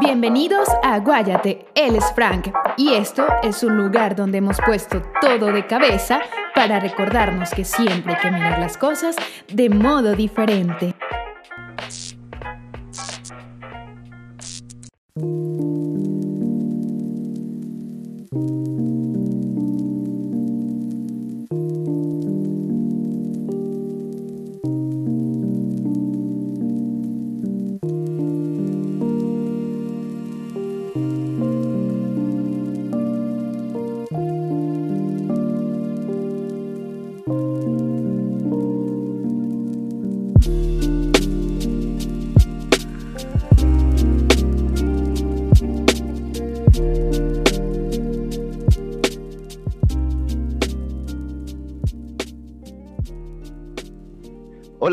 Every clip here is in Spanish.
Bienvenidos a Guayate, él es Frank y esto es un lugar donde hemos puesto todo de cabeza para recordarnos que siempre hay que mirar las cosas de modo diferente.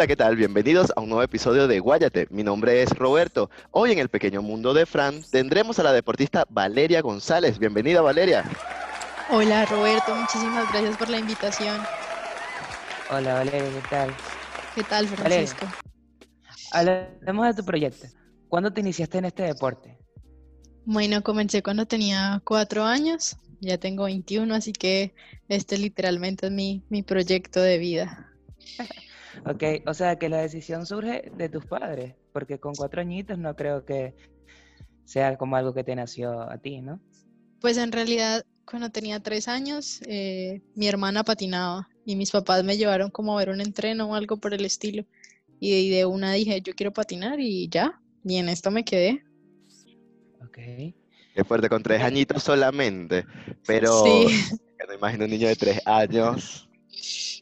¿Qué tal? Bienvenidos a un nuevo episodio de Guayate. Mi nombre es Roberto. Hoy en el pequeño mundo de Fran tendremos a la deportista Valeria González. Bienvenida, Valeria. Hola, Roberto. Muchísimas gracias por la invitación. Hola, Valeria, ¿qué tal? ¿Qué tal, Francisco? Hablemos de tu proyecto. ¿Cuándo te iniciaste en este deporte? Bueno, comencé cuando tenía cuatro años. Ya tengo 21, así que este literalmente es mi, mi proyecto de vida. Ok, o sea que la decisión surge de tus padres, porque con cuatro añitos no creo que sea como algo que te nació a ti, ¿no? Pues en realidad, cuando tenía tres años, eh, mi hermana patinaba y mis papás me llevaron como a ver un entreno o algo por el estilo. Y de una dije, yo quiero patinar y ya, y en esto me quedé. Ok. Qué fuerte, con tres añitos solamente. Pero Sí. que no imagino un niño de tres años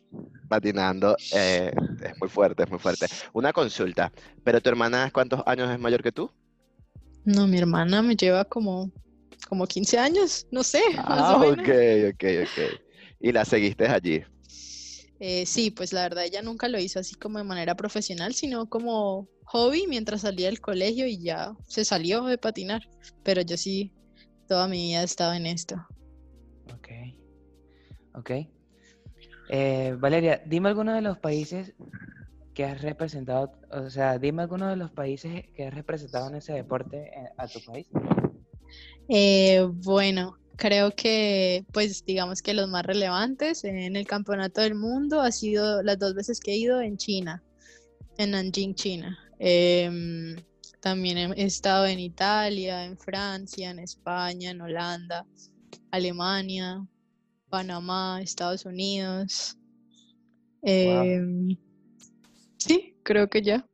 patinando. eh, es muy fuerte, es muy fuerte. Una consulta. ¿Pero tu hermana cuántos años es mayor que tú? No, mi hermana me lleva como, como 15 años, no sé, más Ah, ok, ok, ok. Y la seguiste allí. Eh, sí, pues la verdad ella nunca lo hizo así como de manera profesional, sino como hobby mientras salía del colegio y ya se salió de patinar. Pero yo sí, toda mi vida he estado en esto. Ok. Ok. Eh, Valeria, dime alguno de los países que has representado, o sea, dime alguno de los países que has representado en ese deporte eh, a tu país. Eh, bueno, creo que pues digamos que los más relevantes en el Campeonato del Mundo ha sido las dos veces que he ido en China, en Nanjing, China. Em, también he he estado en Italia, en Francia, en España, en Holanda, Alemania, Panamá, Estados Unidos. Em, sí, creo que ya.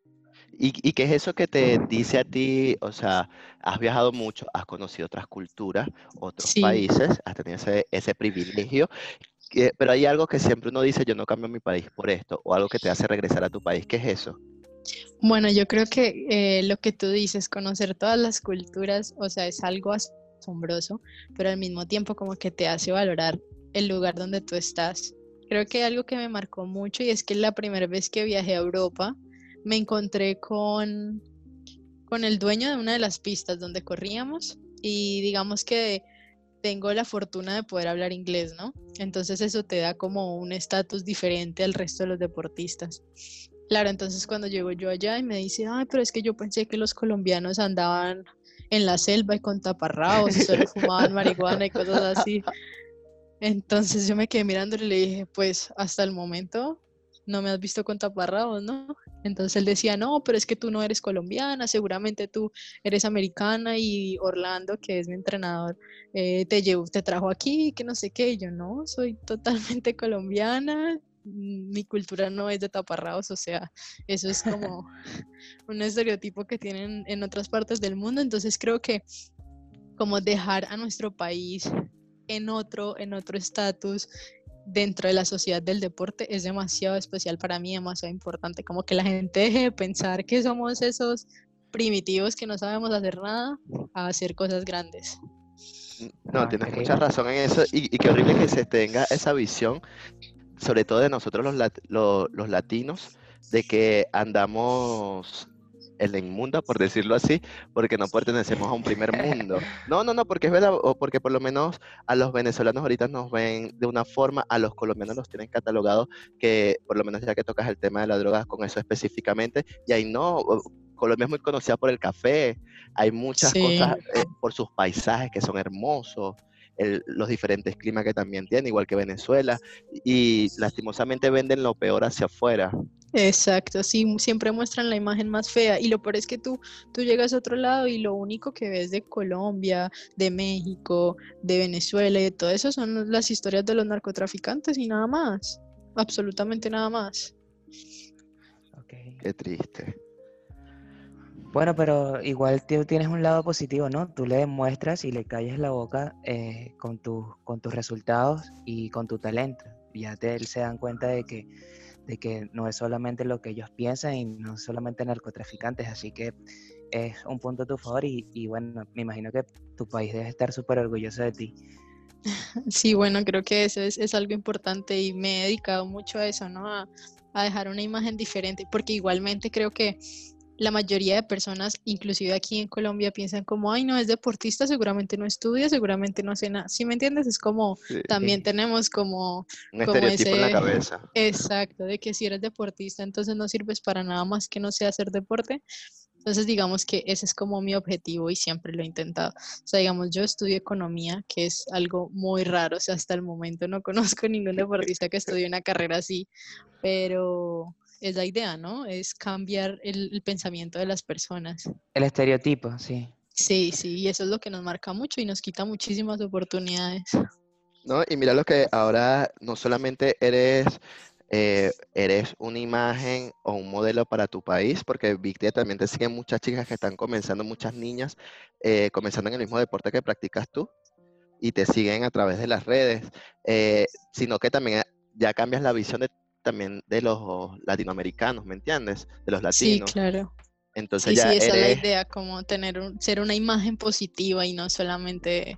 ¿Y, y qué es eso que te dice a ti? O sea, has viajado mucho, has conocido otras culturas, otros Sí. países, has tenido ese, ese privilegio, que- pero hay algo que siempre uno dice, yo no cambio mi país por esto, o algo que te hace regresar a tu país. ¿Qué es eso? Bueno, yo creo que eh, lo que tú dices, conocer todas las culturas, o sea, es algo asombroso, pero al mismo tiempo como que te hace valorar el lugar donde tú estás. Creo que algo que me marcó mucho y es que la primera vez que viajé a Europa me encontré con, con el dueño de una de las pistas donde corríamos y digamos que tengo la fortuna de poder hablar inglés, ¿no? Entonces eso te da como un estatus diferente al resto de los deportistas. Claro, entonces cuando llego yo allá y me dice, ay, pero es que yo pensé que los colombianos andaban en la selva y con taparrabos y solo fumaban marihuana y cosas así. Entonces yo me quedé mirándole y le dije, pues hasta el momento no me has visto con taparrabos, ¿no? Entonces él decía, no, pero es que tú no eres colombiana, seguramente tú eres americana y Orlando, que es mi entrenador, eh, te llevó, te trajo aquí, que no sé qué. Y yo no, soy totalmente colombiana, mi cultura no es de taparrabos, o sea, eso es como un estereotipo que tienen en otras partes del mundo. Entonces creo que como dejar a nuestro país en otro, en otro estatus dentro de la sociedad del deporte es demasiado especial para mí, demasiado importante. Como que la gente deje de pensar que somos esos primitivos que no sabemos hacer nada a hacer cosas grandes. No, Ah, tienes mucha razón en eso, y, y qué horrible que se tenga esa visión, sobre todo de nosotros los, lat- lo- los latinos, de que andamos en la inmunda, por decirlo así, porque no pertenecemos a un primer mundo. No, no, no, porque es verdad, o porque por lo menos a los venezolanos ahorita nos ven de una forma, a los colombianos los tienen catalogados, que por lo menos ya que tocas el tema de la droga con eso específicamente, y ahí no, Colombia es muy conocida por el café, hay muchas Sí. cosas eh, por sus paisajes que son hermosos, el- los diferentes climas que también tiene, igual que Venezuela, y lastimosamente venden lo peor hacia afuera. Exacto, sí, siempre muestran la imagen más fea y lo peor es que tú, tú llegas a otro lado y lo único que ves de Colombia, de México, de Venezuela y de todo eso son las historias de los narcotraficantes y nada más, absolutamente nada más. Qué triste. Bueno, pero igual tú tienes un lado positivo, ¿no? Tú le demuestras y le calles la boca eh, con, tus con tus resultados y con tu talento. Ya te, se dan cuenta de que, de que no es solamente lo que ellos piensan y no es solamente narcotraficantes, así que es un punto a tu favor y, y bueno, me imagino que tu país debe estar súper orgulloso de ti. Sí, bueno, creo que eso es, es algo importante y me he dedicado mucho a eso, ¿no? A dejar una imagen diferente, porque igualmente creo que la mayoría de personas, inclusive aquí en Colombia, piensan como, ay, no, es deportista, seguramente no estudia, seguramente no hace nada. ¿Sí me entiendes? Es como, Sí, también tenemos como, Un como estereotipo en la ese- cabeza. exacto, de que si eres deportista, entonces no sirves para nada más que no sea hacer deporte. Entonces, digamos que ese es como mi objetivo y siempre lo he intentado. O sea, digamos, yo estudio economía, que es algo muy raro. O sea, hasta el momento no conozco ningún deportista que estudie una carrera así, pero es la idea, ¿no? Es cambiar el, el pensamiento de las personas. El estereotipo, sí. Sí, sí, y eso es lo que nos marca mucho y nos quita muchísimas oportunidades. ¿no? Y mira lo que ahora no solamente eres, eh, eres una imagen o un modelo para tu país, porque Victoria también te siguen muchas chicas que están comenzando, muchas niñas, eh, comenzando en el mismo deporte que practicas tú y te siguen a través de las redes, eh, sino que también ya cambias la visión de, también de los latinoamericanos, ¿me entiendes? De los Sí, latinos. claro. Entonces Sí, ya sí, esa es la idea, como tener un, ser una imagen positiva y no solamente,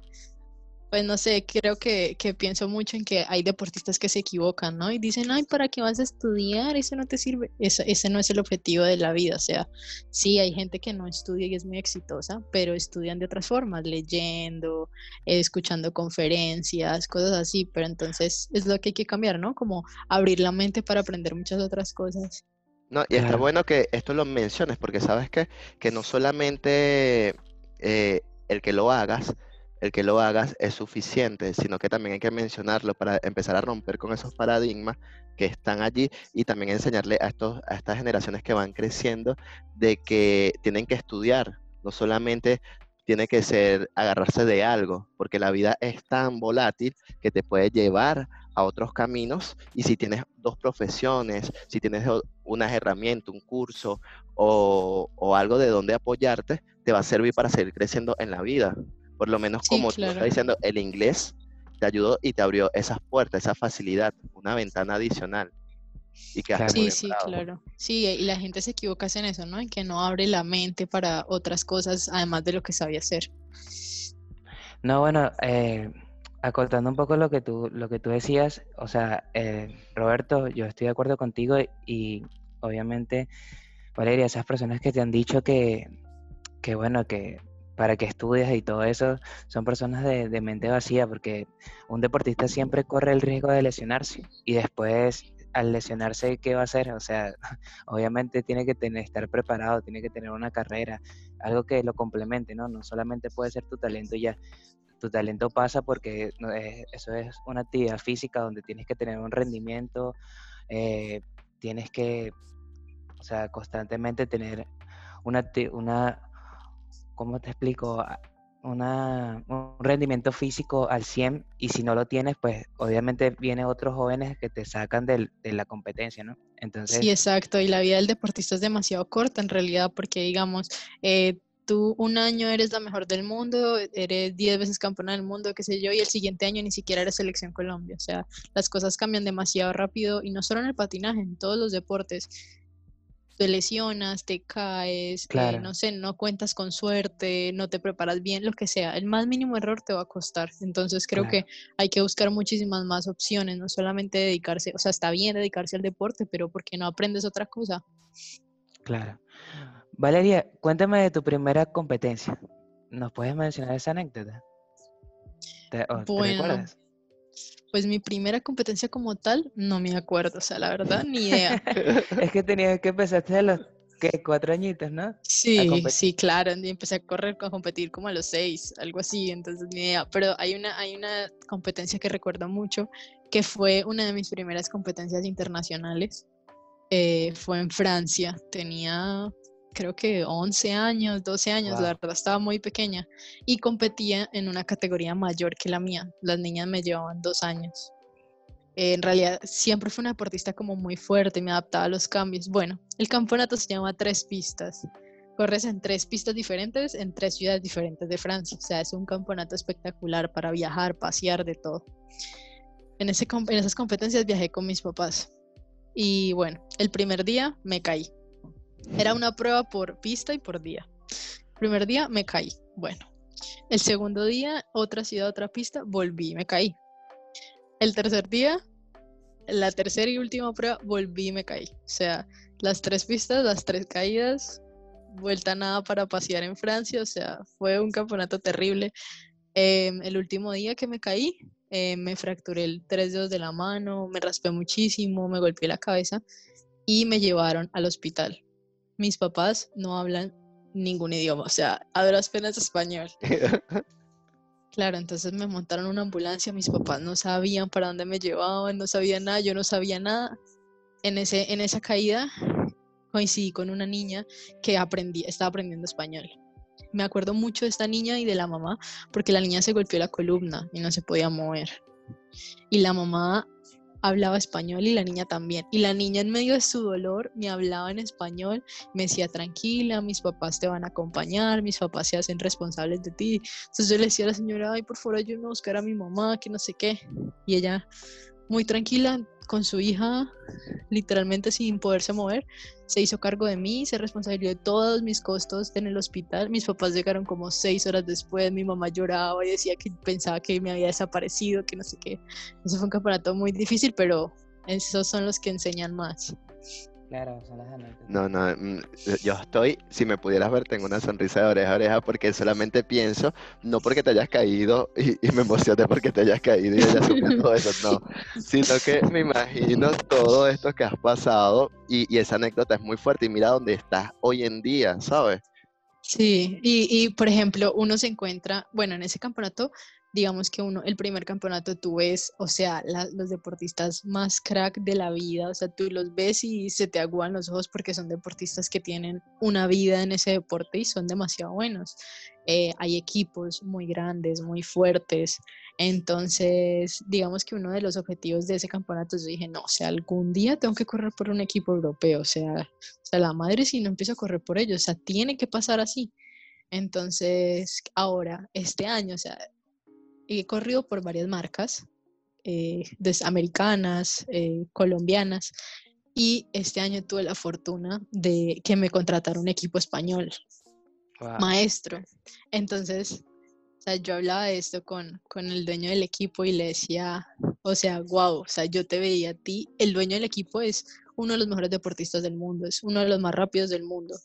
pues no sé, creo que, que pienso mucho en que hay deportistas que se equivocan, ¿no? Y dicen, ay, ¿para qué vas a estudiar? Eso no te sirve. Ese, ese no es el objetivo de la vida, o sea, sí, hay gente que no estudia y es muy exitosa, pero estudian de otras formas, leyendo, escuchando conferencias, cosas así, pero entonces es lo que hay que cambiar, ¿no? Como abrir la mente para aprender muchas otras cosas. No, y está bueno que esto lo menciones, porque sabes que, que no solamente eh, el que lo hagas, el que lo hagas es suficiente, sino que también hay que mencionarlo para empezar a romper con esos paradigmas que están allí y también enseñarle a, estos, a estas generaciones que van creciendo de que tienen que estudiar, no solamente tiene que ser agarrarse de algo, porque la vida es tan volátil que te puede llevar a otros caminos y si tienes dos profesiones, si tienes unas herramientas, un curso o, o algo de donde apoyarte, te va a servir para seguir creciendo en la vida. Por lo menos Sí, como tú claro. estás diciendo, el inglés te ayudó y te abrió esas puertas, esa facilidad, una ventana adicional. Y muy Sí, sí, bravo. claro. Sí, y la gente se equivoca en eso, ¿no? En que no abre la mente para otras cosas además de lo que sabía hacer. No, bueno, eh, acotando un poco lo que tú, lo que tú decías, o sea, eh, Roberto, yo estoy de acuerdo contigo y, y obviamente, Valeria, esas personas que te han dicho que, que bueno, que para que estudies y todo eso, son personas de, mente vacía, porque un deportista siempre corre el riesgo de lesionarse y después al lesionarse, ¿qué va a hacer? O sea, obviamente tiene que tener, estar preparado, tiene que tener una carrera, algo que lo complemente, ¿no? No solamente puede ser tu talento ya tu talento pasa porque es- eso es una actividad física donde tienes que tener un rendimiento, eh, tienes que, o sea, constantemente tener una, una ¿cómo te explico? Una, un rendimiento físico al 100 y si no lo tienes, pues obviamente vienen otros jóvenes que te sacan del- de la competencia, ¿no? Entonces, Sí, exacto. Y la vida del deportista es demasiado corta en realidad porque, digamos, eh, tú un año eres la mejor del mundo, eres 10 veces campeona del mundo, qué sé yo, y el siguiente año ni siquiera eres selección Colombia. O sea, las cosas cambian demasiado rápido y no solo en el patinaje, en todos los deportes. Te lesionas, te caes, eh, no sé, no cuentas con suerte, no te preparas bien, lo que sea. El más mínimo error te va a costar. Entonces creo Claro. que hay que buscar muchísimas más opciones, no solamente dedicarse, o sea, está bien dedicarse al deporte, pero ¿por qué no aprendes otra cosa? claro. Valeria, cuéntame de tu primera competencia. ¿Nos puedes mencionar esa anécdota? ¿Te, o- ¿te Bueno, recuerdas? Pues mi primera competencia como tal, no me acuerdo, o sea, la verdad, ni idea. Es que tenías que empezaste a los, ¿qué? Cuatro añitos, ¿no? Sí, sí, claro. Y empecé a correr, a competir como a los seis, algo así, entonces ni idea. Pero hay una, hay una competencia que recuerdo mucho, que fue una de mis primeras competencias internacionales. Eh, fue en Francia. Tenía, creo que 11 años, 12 años, Wow. la verdad estaba muy pequeña. Y competía en una categoría mayor que la mía. Las niñas me llevaban dos años. Eh, en realidad siempre fui una deportista como muy fuerte, me adaptaba a los cambios. Bueno, el campeonato se llama Tres Pistas. Corres en tres pistas diferentes en tres ciudades diferentes de Francia. O sea, es un campeonato espectacular para viajar, pasear, de todo. En, ese, en esas competencias viajé con mis papás. Y bueno, el primer día me caí. Era una prueba por pista y por día. Primer día me caí. Bueno, el segundo día, otra ciudad, otra pista, volví, me caí. El tercer día, la tercera y última prueba, volví y me caí. O sea, las tres pistas, las tres caídas, vuelta nada para pasear en Francia. O sea, fue un campeonato terrible. Em, el último día que me caí, eh, me fracturé el tres dedos de la mano, me raspé muchísimo, me golpeé la cabeza y me llevaron al hospital. Mis papás no hablan ningún idioma, o sea, a duras penas español. Claro, entonces me montaron una ambulancia, mis papás no sabían para dónde me llevaban, no sabían nada, yo no sabía nada. En, ese, en esa caída coincidí con una niña que aprendí, estaba aprendiendo español. Me acuerdo mucho de esta niña y de la mamá, porque la niña se golpeó la columna y no se podía mover. Y la mamá hablaba español y la niña también. Y la niña en medio de su dolor me hablaba en español, me decía tranquila, mis papás te van a acompañar, mis papás se hacen responsables de ti. Entonces yo le decía a la señora, ay, por favor, ayúdame a buscar a mi mamá, que no sé qué. Y ella, muy tranquila, con su hija, literalmente sin poderse mover, se hizo cargo de mí, se responsabilizó de todos mis costos en el hospital. Mis papás llegaron como seis horas después, mi mamá lloraba y decía que pensaba que me había desaparecido, que no sé qué. Eso fue un campeonato muy difícil, pero esos son los que enseñan más. Claro, son las anécdotas. No, no, mm, yo estoy, si me pudieras ver, tengo una sonrisa de oreja a oreja porque solamente pienso, no porque te hayas caído y, y me emocioné porque te hayas caído y hayas sufrido todo eso, no, sino que me imagino todo esto que has pasado y, y esa anécdota es muy fuerte y mira dónde estás hoy en día, ¿sabes? Sí, y, y por ejemplo, uno se encuentra, bueno, en ese campeonato, digamos que uno, el primer campeonato tú ves, o sea, la- los deportistas más crack de la vida, o sea, tú los ves y se te aguan los ojos porque son deportistas que tienen una vida en ese deporte y son demasiado buenos. Eh, hay equipos muy grandes, muy fuertes, entonces, digamos que uno de los objetivos de ese campeonato, yo dije, no, o sea, algún día tengo que correr por un equipo europeo, o sea, o sea, la madre si no empiezo a correr por ellos, o sea, tiene que pasar así. Entonces, ahora, este año, o sea, he corrido por varias marcas, eh, americanas, eh, colombianas, y este año tuve la fortuna de que me contratara un equipo español, Wow. maestro. Entonces, o sea, yo hablaba de esto con, con el dueño del equipo y le decía, o sea, wow, o sea, yo te veía a ti, el dueño del equipo es uno de los mejores deportistas del mundo, es uno de los más rápidos del mundo.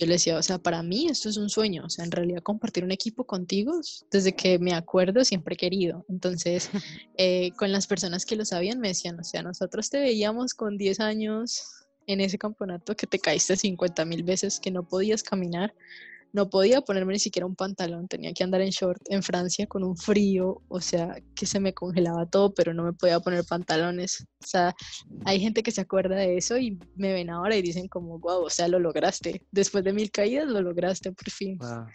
Yo le decía, o sea, para mí esto es un sueño, o sea, en realidad compartir un equipo contigo, desde que me acuerdo siempre he querido. Entonces, eh, con las personas que lo sabían me decían, o sea, nosotros te veíamos con 10 años en ese campeonato que te caíste 50 mil veces, que no podías caminar, no podía ponerme ni siquiera un pantalón, tenía que andar en short en Francia con un frío, o sea, que se me congelaba todo, pero no me podía poner pantalones. O sea, hay gente que se acuerda de eso y me ven ahora y dicen como, wow, o sea, lo lograste. Después de mil caídas, lo lograste por fin. Wow.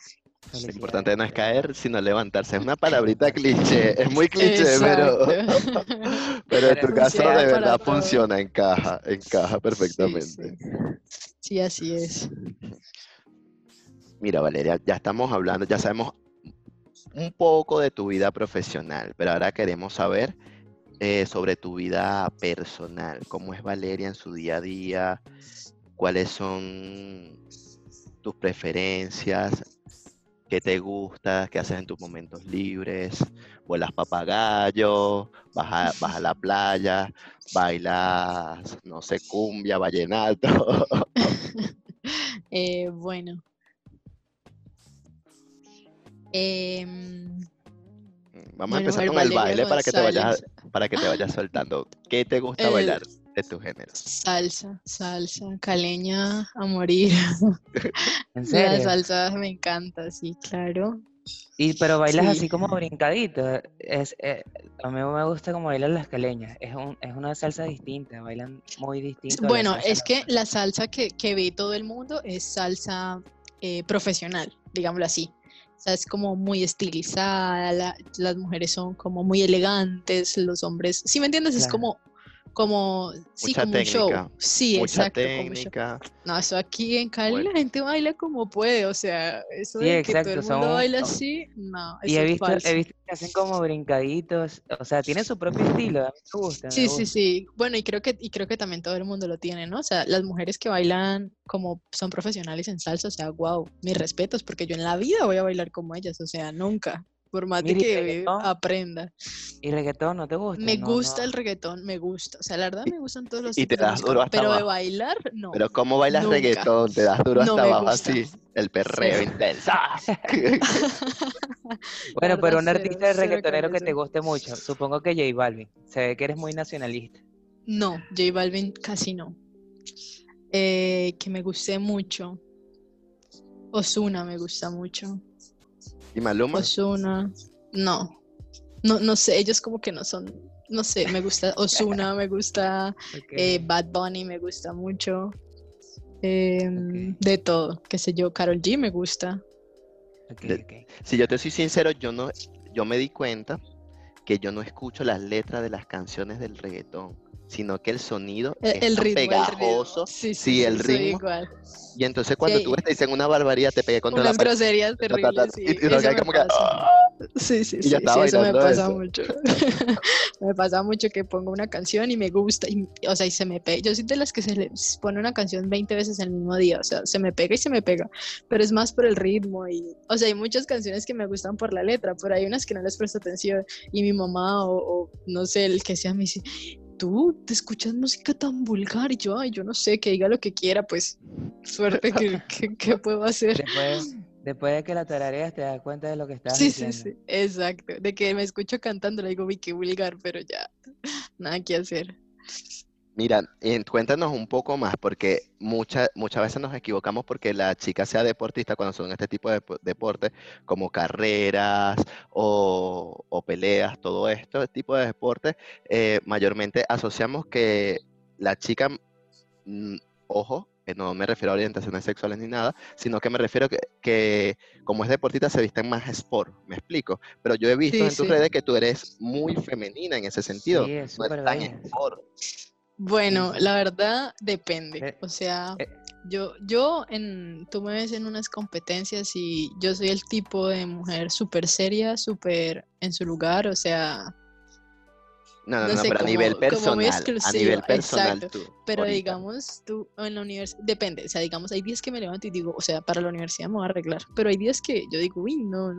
Lo importante no es caer, sino levantarse. Es una palabrita cliché, es muy cliché, Exacto. pero, pero en tu caso de verdad todo. funciona, encaja, encaja Sí, perfectamente. sí. Sí, así es. Mira, Valeria, ya estamos hablando, ya sabemos un poco de tu vida profesional, pero ahora queremos saber eh, sobre tu vida personal. ¿Cómo es Valeria en su día a día? ¿Cuáles son tus preferencias? ¿Qué te gusta? ¿Qué haces en tus momentos libres? ¿Vuelas papagayo? ¿Vas a, vas a la playa? ¿Bailas, no sé, cumbia, vallenato? Eh, bueno. Em, Vamos a empezar con el baile para que te vayas, para que te vayas soltando. ¿Qué te gusta bailar? de tu género. Salsa, salsa, caleña a morir. ¿En La serio? salsa me encanta, sí, claro. Y pero bailas Sí. así como brincadito. Es, eh, a mí me gusta como bailan las caleñas. Es, un, es una salsa distinta, bailan muy distinto. Bueno, es que la salsa que, que ve todo el mundo es salsa eh, profesional, digámoslo así. O sea, es como muy estilizada, la- las mujeres son como muy elegantes, los hombres, ¿sí me entiendes? Es como, como, sí, Mucha como un show. Sí, Mucha exacto. como un show. técnica. No, eso aquí en Cali Bueno. la gente baila como puede, o sea, eso Sí, de que todo el mundo baila así, no, Y he es visto, falso. he visto que hacen como brincaditos. O sea, tienen su propio estilo. A mí me gusta. me Sí, sí, sí. Bueno, y creo que, y creo que también todo el mundo lo tiene, ¿no? O sea, las mujeres que bailan como son profesionales en salsa, o sea, wow, mis respetos, porque yo en la vida voy a bailar como ellas, o sea, nunca, por más de Mira, ¿y que reggaetón? aprenda. ¿Y reggaetón no te gusta? Me No, gusta no. el reggaetón, me gusta, o sea, la verdad me gustan todos los y te de das duro hasta pero de bailar, no. Pero ¿cómo bailas nunca. reggaetón? Te das duro hasta abajo gusta. así. El perreo Cero. intenso. Bueno, pero un artista cero, cero reggaetonero que te guste mucho. Supongo que J Balvin. Se ve que eres muy nacionalista. No, J Balvin casi no. Eh, que me guste mucho. Ozuna me gusta mucho. ¿Y Maluma? Ozuna, no. No, no sé, ellos como que no son, no sé, me gusta Ozuna, me gusta eh, Bad Bunny, me gusta mucho. em. De todo, qué sé yo, Carol G me gusta. Si yo te soy sincero, yo no, yo me di cuenta que yo no escucho las letras de las canciones del reggaetón, sino que el sonido El, es el ritmo, el ritmo. pegajoso. Sí, sí, sí, el sí, ritmo. igual. Y entonces cuando tú hay- ves te dicen una barbaridad, te pegué contra Unas la pared. groserías terribles, sí, y- eso me como que, pasa. "Ah". Sí, sí, Y sí, sí, eso me pasa eso. mucho. me pasa mucho que pongo una canción y me gusta, y, o sea, y se me pega. Yo soy de las que se le pone una canción 20 veces el mismo día, o sea, se me pega y se me pega, pero es más por el ritmo y, o sea, hay muchas canciones que me gustan por la letra, pero hay unas que no les presto atención y mi mamá o, o no sé, el que sea me dice, tú te escuchas música tan vulgar y yo, ay, yo no sé, que diga lo que quiera, pues suerte que, que, que puedo hacer. Después, después de que la tarareas te das cuenta de lo que estás Sí, sí, sí, exacto. De que me escucho cantando, le digo, uy, qué vulgar, pero ya, nada que hacer. Mira, eh, cuéntanos un poco más, porque muchas muchas veces nos equivocamos porque la chica sea deportista cuando son este tipo de depo- deportes, como carreras o, o peleas, todo esto, este tipo de deportes, eh, mayormente asociamos que la chica, mm, ojo, que no me refiero a orientaciones sexuales ni nada, sino que me refiero que, que como es deportista se visten más sport, me explico, pero yo he visto Sí, en tus sí. redes que tú eres muy femenina en ese sentido, Sí, es no es tan sport. Bueno, la verdad depende. Eh, O sea, eh. yo, yo en, tú me ves en unas competencias y yo soy el tipo de mujer súper seria, súper en su lugar, o sea, No, no, No no, sé, pero a nivel personal, a nivel personal exacto. tú. pero ahorita. digamos tú en la universidad, depende, o sea, digamos, hay días que me levanto y digo, o sea, para la universidad me voy a arreglar, pero hay días que yo digo, uy, no,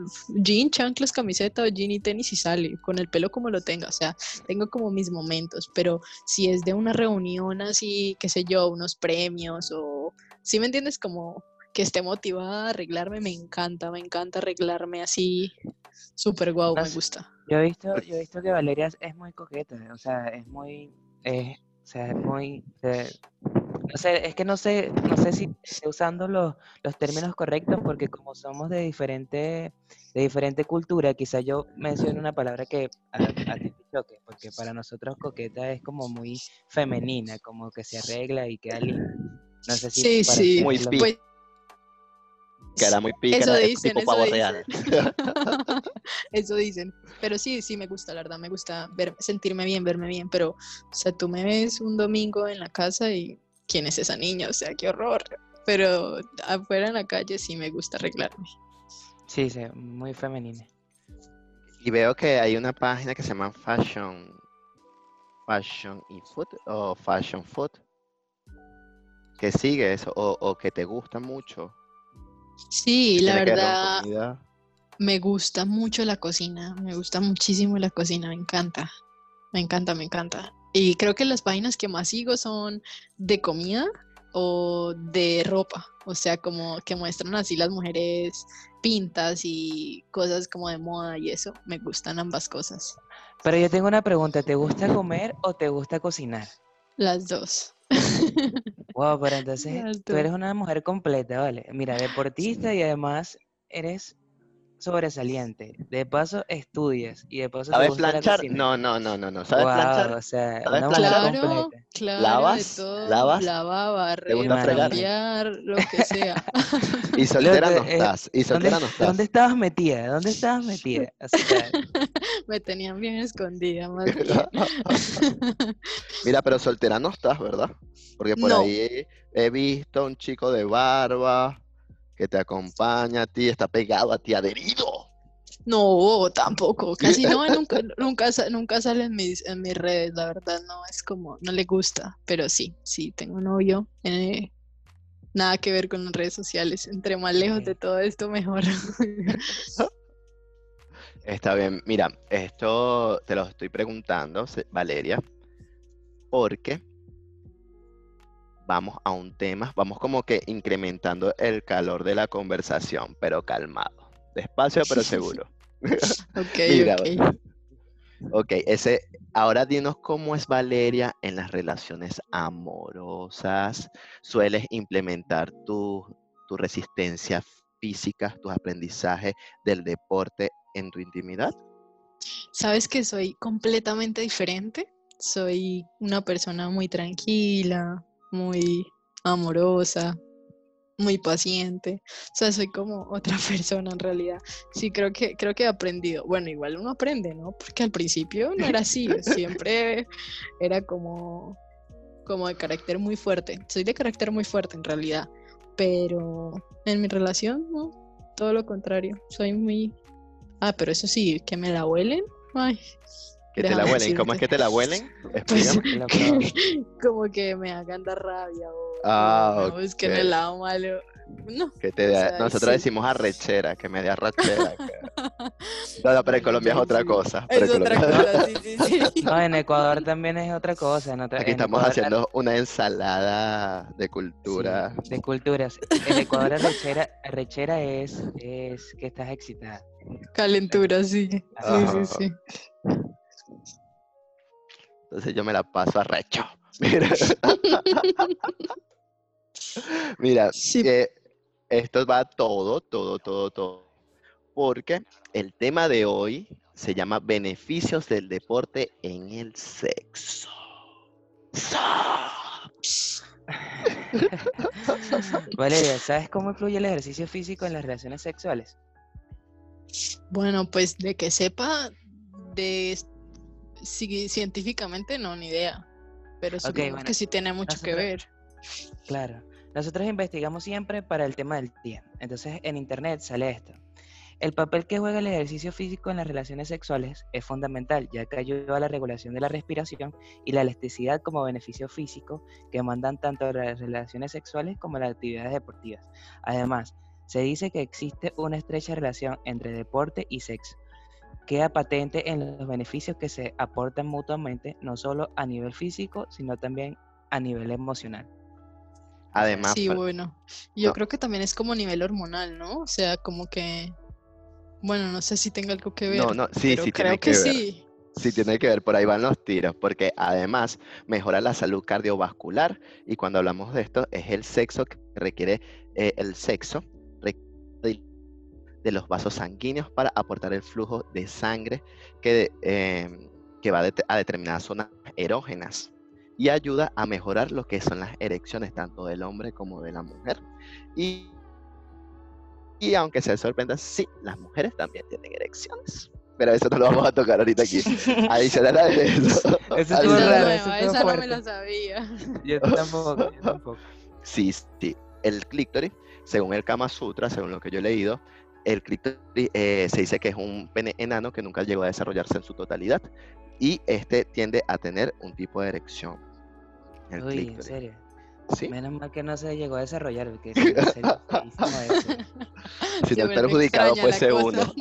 jean, chanclas, camiseta o jean y tenis y sale, con el pelo como lo tenga, o sea, tengo como mis momentos, pero si es de una reunión así, qué sé yo, unos premios o, si me entiendes? Como que esté motivada a arreglarme, me encanta, me encanta arreglarme así, súper guau, me gusta. Yo he visto, yo he visto que Valeria es- es muy coqueta, o sea, es muy, eh, o sea, es muy, eh, no sé, es que no sé, no sé si estoy usando los, los términos correctos porque como somos de diferente, de diferente cultura, quizá yo mencione una palabra que a, a ti te choque, porque para nosotros coqueta es como muy femenina, como que se arregla y queda linda. No sé si Sí, para sí, es Muy pi- pues que era muy Eso pícara, es dicen, tipo eso pavo dicen. Eso dicen. Pero sí, sí me gusta, la verdad, me gusta ver, sentirme bien, verme bien. Pero, o sea, tú me ves un domingo en la casa y ¿quién es esa niña? O sea, qué horror. Pero afuera en la calle sí me gusta arreglarme. Sí, sí, muy femenina. Y veo que hay una página que se llama Fashion, Fashion y Food o Fashion Food. Que sigue eso o, o que te gusta mucho. Sí, la verdad. Me gusta mucho la cocina. Me gusta muchísimo la cocina, me encanta. Me encanta, me encanta. Y creo que las páginas que más sigo son de comida o de ropa. O sea, como que muestran así las mujeres pintas y cosas como de moda y eso. Me gustan ambas cosas. Pero yo tengo una pregunta, ¿te gusta comer o te gusta cocinar? Las dos. Wow, pero entonces tú eres una mujer completa, ¿vale? Mira, deportista y además eres sobresaliente. De paso estudias y de paso te ¿Sabes planchar? No, no, no, no, no. ¿Sabes Wow, planchar? o sea, ¿Sabes una planchar? mujer Claro, claro, ¿Lavas? de todo. ¿Lavas? Gusta fregar? limpiar, lo que sea. Y soltera no estás. Y ¿Dónde, soltera no estás. dónde estabas metida? ¿Dónde estabas metida? O sea, Me tenían bien escondida, más bien. Mira, pero soltera no estás, ¿verdad? Porque por No. ahí he visto a un chico de barba que te acompaña a ti, está pegado a ti, adherido. No, tampoco, casi no, nunca, nunca, nunca sale en mis, en mis redes, la verdad, no, es como, no le gusta, pero sí, sí, tengo un novio, eh, nada que ver con las redes sociales, entre más lejos de todo esto, mejor. Está bien, mira, esto te lo estoy preguntando, Valeria, porque vamos a un tema, vamos como que incrementando el calor de la conversación, pero calmado, despacio pero seguro. Ok, Mira, ok. Ok, ese, ahora dinos cómo es Valeria en las relaciones amorosas. ¿Sueles implementar tu, tu resistencia física, tus aprendizajes del deporte en tu intimidad? Sabes que soy completamente diferente. Soy una persona muy tranquila, muy amorosa, muy paciente. O sea, soy como otra persona en realidad. Sí, creo que, creo que he aprendido. Bueno, igual uno aprende, ¿no? Porque al principio no era así. Siempre era como, como de carácter muy fuerte. Soy de carácter muy fuerte en realidad. Pero en mi relación, no. Todo lo contrario. Soy muy. Ah, pero eso sí, que me la huelen. Ay. ¿Que te la huelen? ¿Cómo es que te la huelen? Pues, que como que me hagan dar rabia o, Ah, o busquen el lado malo. No, Que te o da- sea, nosotros sí. decimos arrechera, que me dé arrechera. que- No, no, pero en Colombia es otra cosa. pero es en otra Colombia- cosa, sí, sí, sí. No, en Ecuador también es otra cosa. En otra- Aquí en estamos Ecuador- haciendo una ensalada de sí, cultura. de culturas. En Ecuador arrechera, arrechera es, es que estás excitada. Calentura, sí. Sí, sí, sí. Entonces yo me la paso arrecho. Mira. Mira, Sí. que esto va todo, todo, todo, todo. Porque el tema de hoy se llama beneficios del deporte en el sexo. Valeria, ¿sabes cómo influye el ejercicio físico en las relaciones sexuales? Bueno, pues de que sepa, de sí, científicamente no, ni idea. Pero supongo bueno, que sí tiene mucho que ver. Claro. Nosotros investigamos siempre para el tema del día. Entonces, en internet sale esto. El papel que juega el ejercicio físico en las relaciones sexuales es fundamental, ya que ayuda a la regulación de la respiración y la elasticidad como beneficio físico que mandan tanto las relaciones sexuales como las actividades deportivas. Además, se dice que existe una estrecha relación entre deporte y sexo. Queda patente en los beneficios que se aportan mutuamente, no solo a nivel físico, sino también a nivel emocional. Además, Sí, Fran- bueno. Yo no. creo que también es como a nivel hormonal, ¿no? O sea, como que, bueno, no sé si tenga algo que ver. no, no, sí, pero sí creo tiene que, que ver. sí. Sí tiene que ver, por ahí van los tiros, porque además mejora la salud cardiovascular y cuando hablamos de esto es el sexo que requiere eh, el sexo de los vasos sanguíneos para aportar el flujo de sangre que, eh, que va a det- a determinadas zonas erógenas y ayuda a mejorar lo que son las erecciones tanto del hombre como de la mujer. Y, y aunque se sorprenda, sí, las mujeres también tienen erecciones. Pero eso no lo vamos a tocar ahorita aquí. Adicional a eso. Eso raro, es nueva, eso esa no me la sabía. Yo tampoco, yo tampoco. Sí, sí. El clítoris, según el Kama Sutra, según lo que yo he leído, el clítoris eh, se dice que es un pene enano que nunca llegó a desarrollarse en su totalidad y este tiende a tener un tipo de erección. El Uy, en serio. Sí, Menos mal que no se llegó a desarrollar, porque feísimo eso. si no el perjudicado fuese uno.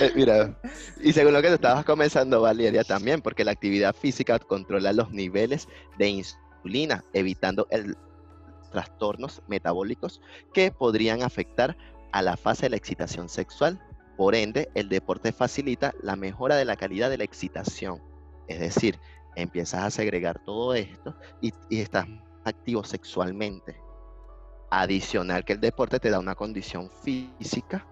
Eh, Mira, y según lo que te estabas comenzando, Valeria, también, porque la actividad física controla los niveles de insulina, evitando el trastornos metabólicos que podrían afectar a la fase de la excitación sexual. Por ende, el deporte facilita la mejora de la calidad de la excitación. Es decir, empiezas a segregar todo esto y, y estás activo sexualmente. Adicional que el deporte te da una condición física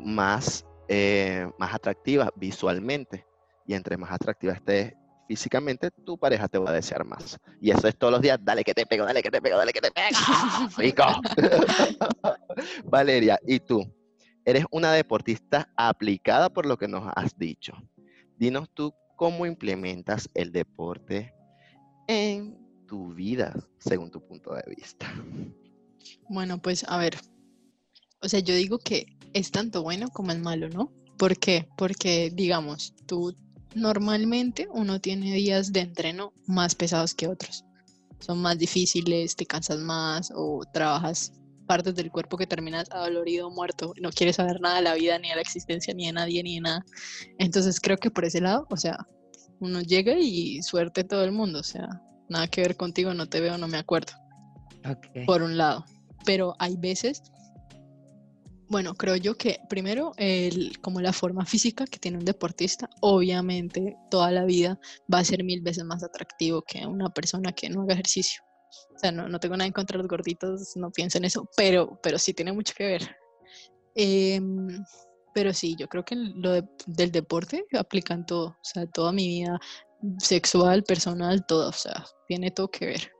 más, eh, más atractiva visualmente. Y entre más atractiva estés físicamente, tu pareja te va a desear más. Y eso es todos los días, dale que te pego, dale que te pego, dale que te pego. Rico. Valeria, ¿y tú? Eres una deportista aplicada por lo que nos has dicho. Dinos tú cómo implementas el deporte en tu vida, según tu punto de vista. Bueno, pues a ver, o sea, yo digo que es tanto bueno como el malo, ¿no? ¿Por qué? Porque, digamos, tú normalmente uno tiene días de entreno más pesados que otros. Son más difíciles, te cansas más o trabajas partes del cuerpo que terminas adolorido, muerto, no quieres saber nada de la vida, ni de la existencia, ni de nadie, ni de nada. Entonces creo que por ese lado, o sea, uno llega y suerte todo el mundo, o sea, nada que ver contigo, no te veo, no me acuerdo. Por un lado. Pero hay veces bueno, creo yo que primero, el, como la forma física que tiene un deportista, obviamente toda la vida va a ser mil veces más atractivo que una persona que no haga ejercicio. O sea, no, no tengo nada en contra de los gorditos, no pienso en eso, pero, pero sí tiene mucho que ver. Em, pero sí, yo creo que lo del deporte aplica en todo, o sea, toda mi vida sexual, personal, todo, o sea, tiene todo que ver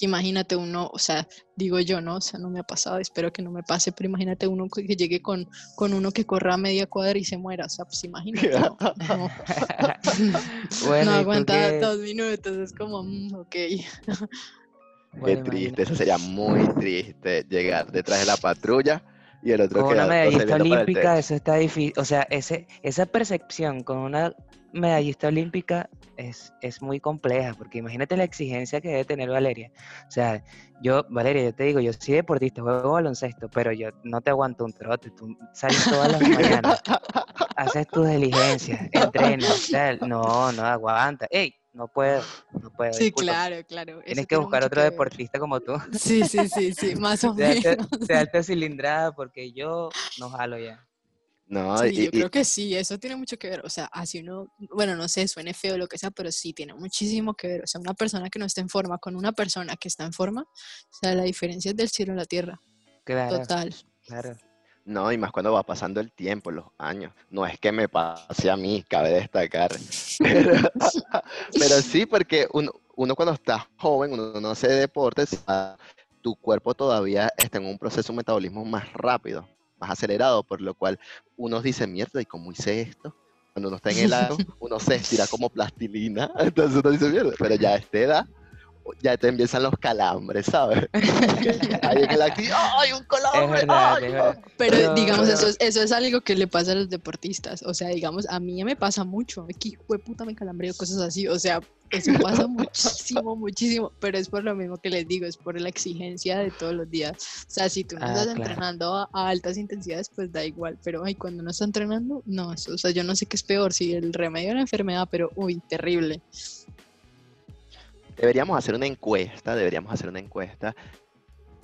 imagínate uno, o sea, digo yo, ¿no? O sea, no me ha pasado, espero que no me pase, pero imagínate uno que llegue con, con uno que corra a media cuadra y se muera, o sea, pues imagínate. No, no, aguanta dos minutos, es como, mm, ok. Qué triste, eso sería muy triste, llegar detrás de la patrulla y el otro con una medallista olímpica, eso está difícil, o sea, ese, esa percepción con una medallista olímpica es, es, muy compleja, porque imagínate la exigencia que debe tener Valeria. O sea, yo, Valeria, yo te digo, yo soy deportista, juego baloncesto, pero yo no te aguanto un trote, tú sales todas las mañanas, haces tus diligencias, entrenas, o sea, no, no aguanta. ¡Ey! No puedo, no puedo. Sí, claro, claro. Tienes que buscar otro deportista como tú. Sí, sí, sí, sí, más o menos. De alta cilindrada, porque yo no jalo ya. No, sí, yo creo que sí, eso tiene mucho que ver. O sea, así uno, bueno, no sé, suene feo o lo que sea, pero sí tiene muchísimo que ver. O sea, una persona que no está en forma con una persona que está en forma, o sea, la diferencia es del cielo a la tierra. Claro. Total. Claro. No, y más cuando va pasando el tiempo, los años. No es que me pase a mí, cabe destacar. Pero, sí, porque uno, uno, cuando está joven, uno no hace deportes, tu cuerpo todavía está en un proceso de metabolismo más rápido más acelerado, por lo cual uno dice, mierda, ¿y cómo hice esto? Cuando uno está en el helado, uno se estira como plastilina, entonces uno dice, mierda, pero ya a esta edad, ya te empiezan los calambres, ¿sabes? En el ¡ay, un calambre! Pero, digamos, Eso, es, eso es algo que le pasa a los deportistas. O sea, digamos, a mí me pasa mucho. Aquí, fue puta, me calambreo, cosas así. O sea, eso pasa muchísimo, muchísimo. Pero es por lo mismo que les digo, es por la exigencia de todos los días. O sea, si tú no ah, estás entrenando a, altas intensidades, pues da igual. Pero ay, cuando no está entrenando, no. Eso, o sea, yo no sé qué es peor, si el remedio o la enfermedad, pero uy, terrible. Deberíamos hacer una encuesta, deberíamos hacer una encuesta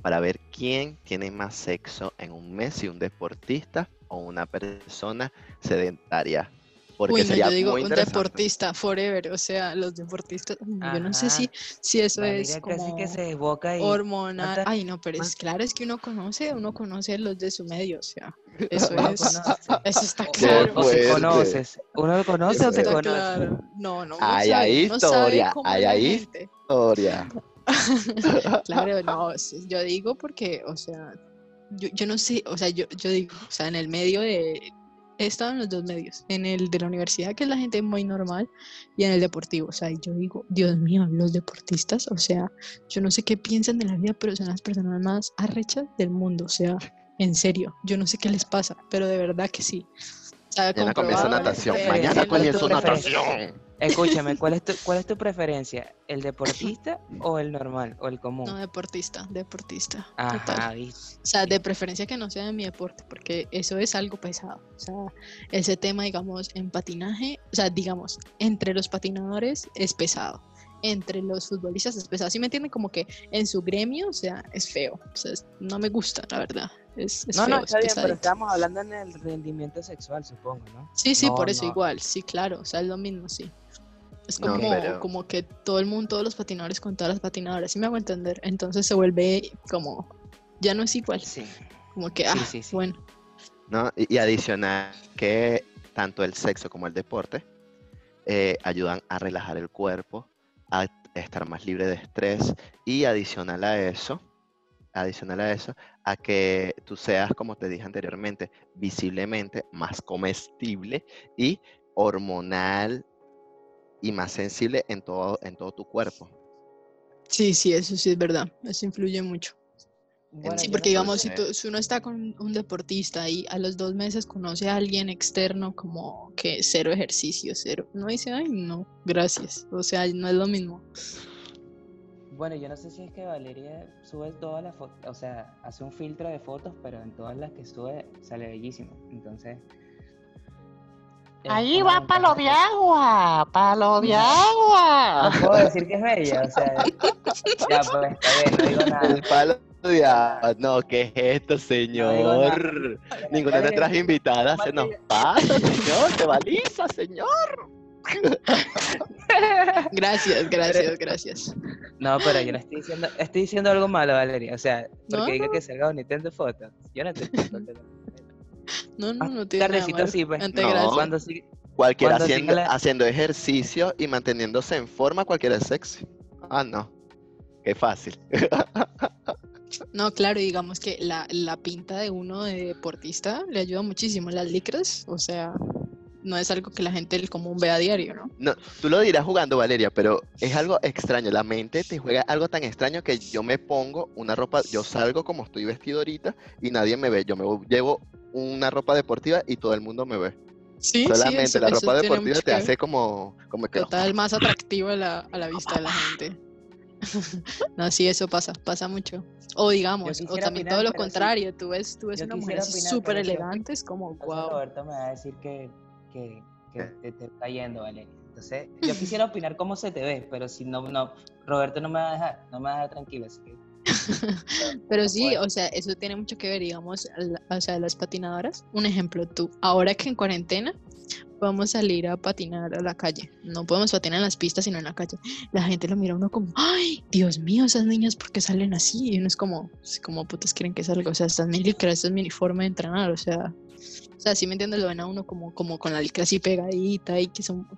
para ver quién tiene más sexo en un mes, si un deportista o una persona sedentaria. Porque Uy, no, yo digo un deportista forever, o sea, los deportistas, yo no sé si, si eso es como que se evoca y hormonal. Ay, no, pero es claro, es que uno conoce, uno conoce los de su medio, o sea, eso es, eso está claro. O si conoces, uno lo conoce o te conoce. Claro. No, no, hay ahí historia, hay ahí historia. claro, no, yo digo porque, o sea, yo, yo no sé, o sea, yo, yo digo, o sea, en el medio de he estado en los dos medios, en el de la universidad, que es la gente muy normal, y en el deportivo. O sea, yo digo, Dios mío, los deportistas, o sea, yo no sé qué piensan de la vida, pero son las personas más arrechas del mundo. O sea, en serio, yo no sé qué les pasa, pero de verdad que sí. Mañana comienza natación. Mañana comienza natación. Escúchame, ¿cuál es, tu, ¿cuál es tu preferencia? ¿El deportista o el normal o el común? No, deportista, deportista. Ajá, O sea, de preferencia que no sea de mi deporte, porque eso es algo pesado. O sea, ese tema, digamos, en patinaje, o sea, digamos, entre los patinadores es pesado. Entre los futbolistas es pesado. ¿Sí me entienden? Como que en su gremio, o sea, es feo. O sea, no me gusta, la verdad. Es, no, feo, no, está bien, pero estamos hablando en el rendimiento sexual, supongo, ¿no? Sí, sí, por eso igual, sí, claro, o sea, es lo mismo, sí. Es No, como, pero- como que todo el mundo, todos los patinadores con todas las patinadoras, ¿sí me hago entender? Entonces se vuelve como, ya no es igual, Sí, como que, ah, sí, sí. bueno, ¿no? Y, y adicional que tanto el sexo como el deporte eh, ayudan a relajar el cuerpo, a estar más libre de estrés y adicional a eso, adicional a eso, a que tú seas, como te dije anteriormente, visiblemente más comestible y hormonal y más sensible en todo, en todo tu cuerpo. sí, sí, eso sí es verdad, eso influye mucho. Bueno, Sí, porque no digamos, si, tú- si uno está con un deportista y a los dos meses conoce a alguien externo como que cero ejercicio, cero, uno dice, ay, no, gracias, o sea, no es lo mismo. Bueno, yo no sé si es que Valeria sube todas las fotos, o sea, hace un filtro de fotos, pero en todas las que sube sale bellísimo. Entonces. Ahí va palo de agua, palo de agua. No puedo decir que es bella, o sea. Ya, pues está bien, no digo nada. El palo de agua. No, ¿qué es esto, señor? Ninguna de nuestras invitadas se nos pasa, señor. Se baliza, señor. Gracias, gracias, gracias. No, pero yo no estoy diciendo, estoy diciendo algo malo, Valeria. O sea, porque No, diga no. que salga bonita en tu foto. Yo no te estoy. No, no, Ah, no tiene nada tardecito malo. sí, pues. No. Cuando sí, Cualquiera Cuando haciendo, la- haciendo ejercicio y manteniéndose en forma, cualquiera es sexy. Ah, no. Qué fácil. No, claro, digamos que la, la pinta de uno de deportista le ayuda muchísimo. Las licras, o sea, no es algo que la gente del común ve a diario, ¿no? No, tú lo dirás jugando, Valeria, pero es algo extraño. La mente te juega algo tan extraño que yo me pongo una ropa, yo salgo como estoy vestido ahorita y nadie me ve. Yo me llevo una ropa deportiva y todo el mundo me ve. Sí, Solamente sí, eso- la eso ropa deportiva te hace como, como que Total, más atractivo a la, a la vista de la gente. no, sí, eso pasa, pasa mucho. O digamos, o también opinar, todo lo pero sí. contrario, tú ves, tú ves una mujer súper elegante, es como, wow. Roberto me va a decir que, que, que te, te está yendo, Valeria. Entonces, yo quisiera opinar cómo se te ve, pero si no, no, Roberto no me va a dejar, no me va a dejar tranquilo. Así que, Pero sí, o sea, eso tiene mucho que ver, digamos, o sea, las patinadoras. Un ejemplo, tú, ahora que en cuarentena podemos salir a patinar a la calle. No podemos patinar en las pistas, sino en la calle. La gente lo mira a uno como, ay, Dios mío, esas niñas, ¿por qué salen así? Y uno es como, como putas quieren que salga? O sea, estas mi licra, este es mi uniforme de entrenar, o sea, o sea, sí me entiendes, lo ven a uno como, como con la licra así pegadita y que son,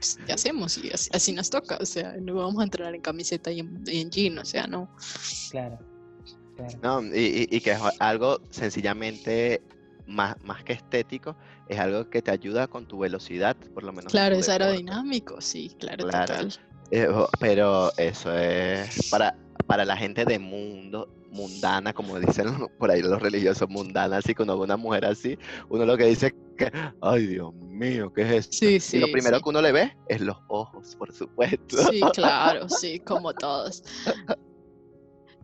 pues, ¿qué hacemos? Y así, así nos toca, o sea, no vamos a entrenar en camiseta y en, y en jean, o sea, no. claro, claro. No, y, y- y que es algo sencillamente más, más que estético, es algo que te ayuda con tu velocidad, por lo menos. en Claro, es aerodinámico, sí, claro, Claro. total. Eh, pero eso es para, para la gente de mundo, mundana, como dicen por ahí los religiosos, mundana, así uno ve una mujer así, uno lo que dice es que, ay Dios mío, ¿qué es esto? Sí, y sí, lo primero sí. que uno le ve es los ojos, por supuesto. Sí, claro, sí, como todos.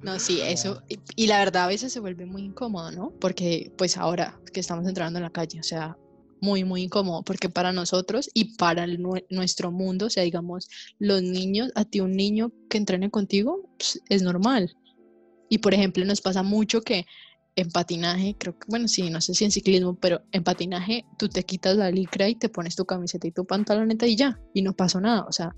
No, sí, eso. Y, y la verdad a veces se vuelve muy incómodo, ¿no? Porque pues ahora que estamos entrando en la calle, o sea, muy, muy incómodo, porque para nosotros y para el nuestro mundo, o sea, digamos, los niños, a ti un niño que entrene contigo pues, es normal. Y por ejemplo, nos pasa mucho que en patinaje, creo que, bueno, sí, no sé si en ciclismo, pero en patinaje tú te quitas la licra y te pones tu camiseta y tu pantaloneta y ya, y no pasó nada, o sea,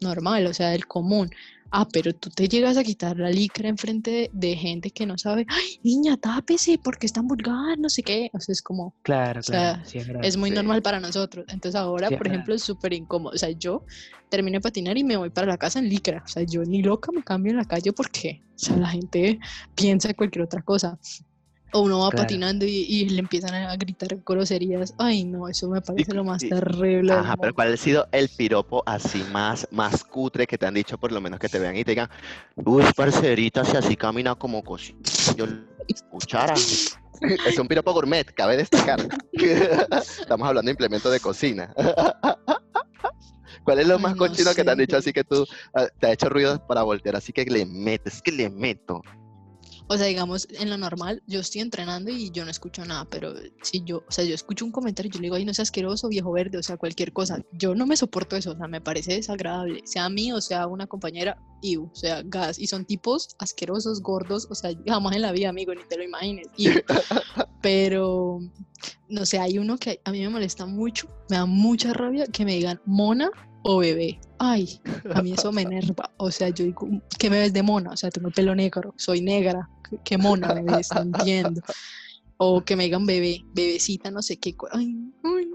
normal, o sea, del común. Ah, pero tú te llegas a quitar la licra enfrente de, de gente que no sabe, ay, niña, tápese, porque es tan vulgar, no sé qué. O sea, es como, Claro, O sea, claro, sí, es es muy sí. normal para nosotros. Entonces ahora, Sí, por ejemplo, es súper incómodo. O sea, yo termino de patinar y me voy para la casa en licra. O sea, yo ni loca me cambio en la calle porque, o sea, la gente piensa en cualquier otra cosa. O uno va Claro. patinando y, y le empiezan a gritar groserías. Ay, no, eso me parece lo más y- terrible. Ajá, pero. ¿cuál ha sido el piropo así más, más cutre que te han dicho, por lo menos que te vean y te digan, uy, parcerita, si así camina como cosita, yo cuchara. Es un piropo gourmet, cabe destacar. Estamos hablando de implementos de cocina. ¿Cuál es lo más no cochino que te han dicho así que tú ah, te ha hecho ruido para voltear? Así que le metes, que le meto. O sea, digamos, en lo normal, yo estoy entrenando y yo no escucho nada, pero si yo, o sea, yo escucho un comentario, yo le digo, ay, no seas asqueroso, viejo verde, o sea, cualquier cosa. Yo no me soporto eso, o sea, me parece desagradable, sea a mí o sea a una compañera, y o sea, gas. Y son tipos asquerosos, gordos, o sea, jamás en la vida, amigo, ni te lo imagines. iu. Pero, no sé, hay uno que a mí me molesta mucho, me da mucha rabia que me digan mona o bebé. Ay, a mí eso me enerva. O sea, yo digo, ¿qué me ves de mona? O sea, tengo el pelo negro, soy negra. ¿Qué- ¿Qué mona me ves? No entiendo. O que me digan bebé, bebecita, no sé qué. Ay, ay.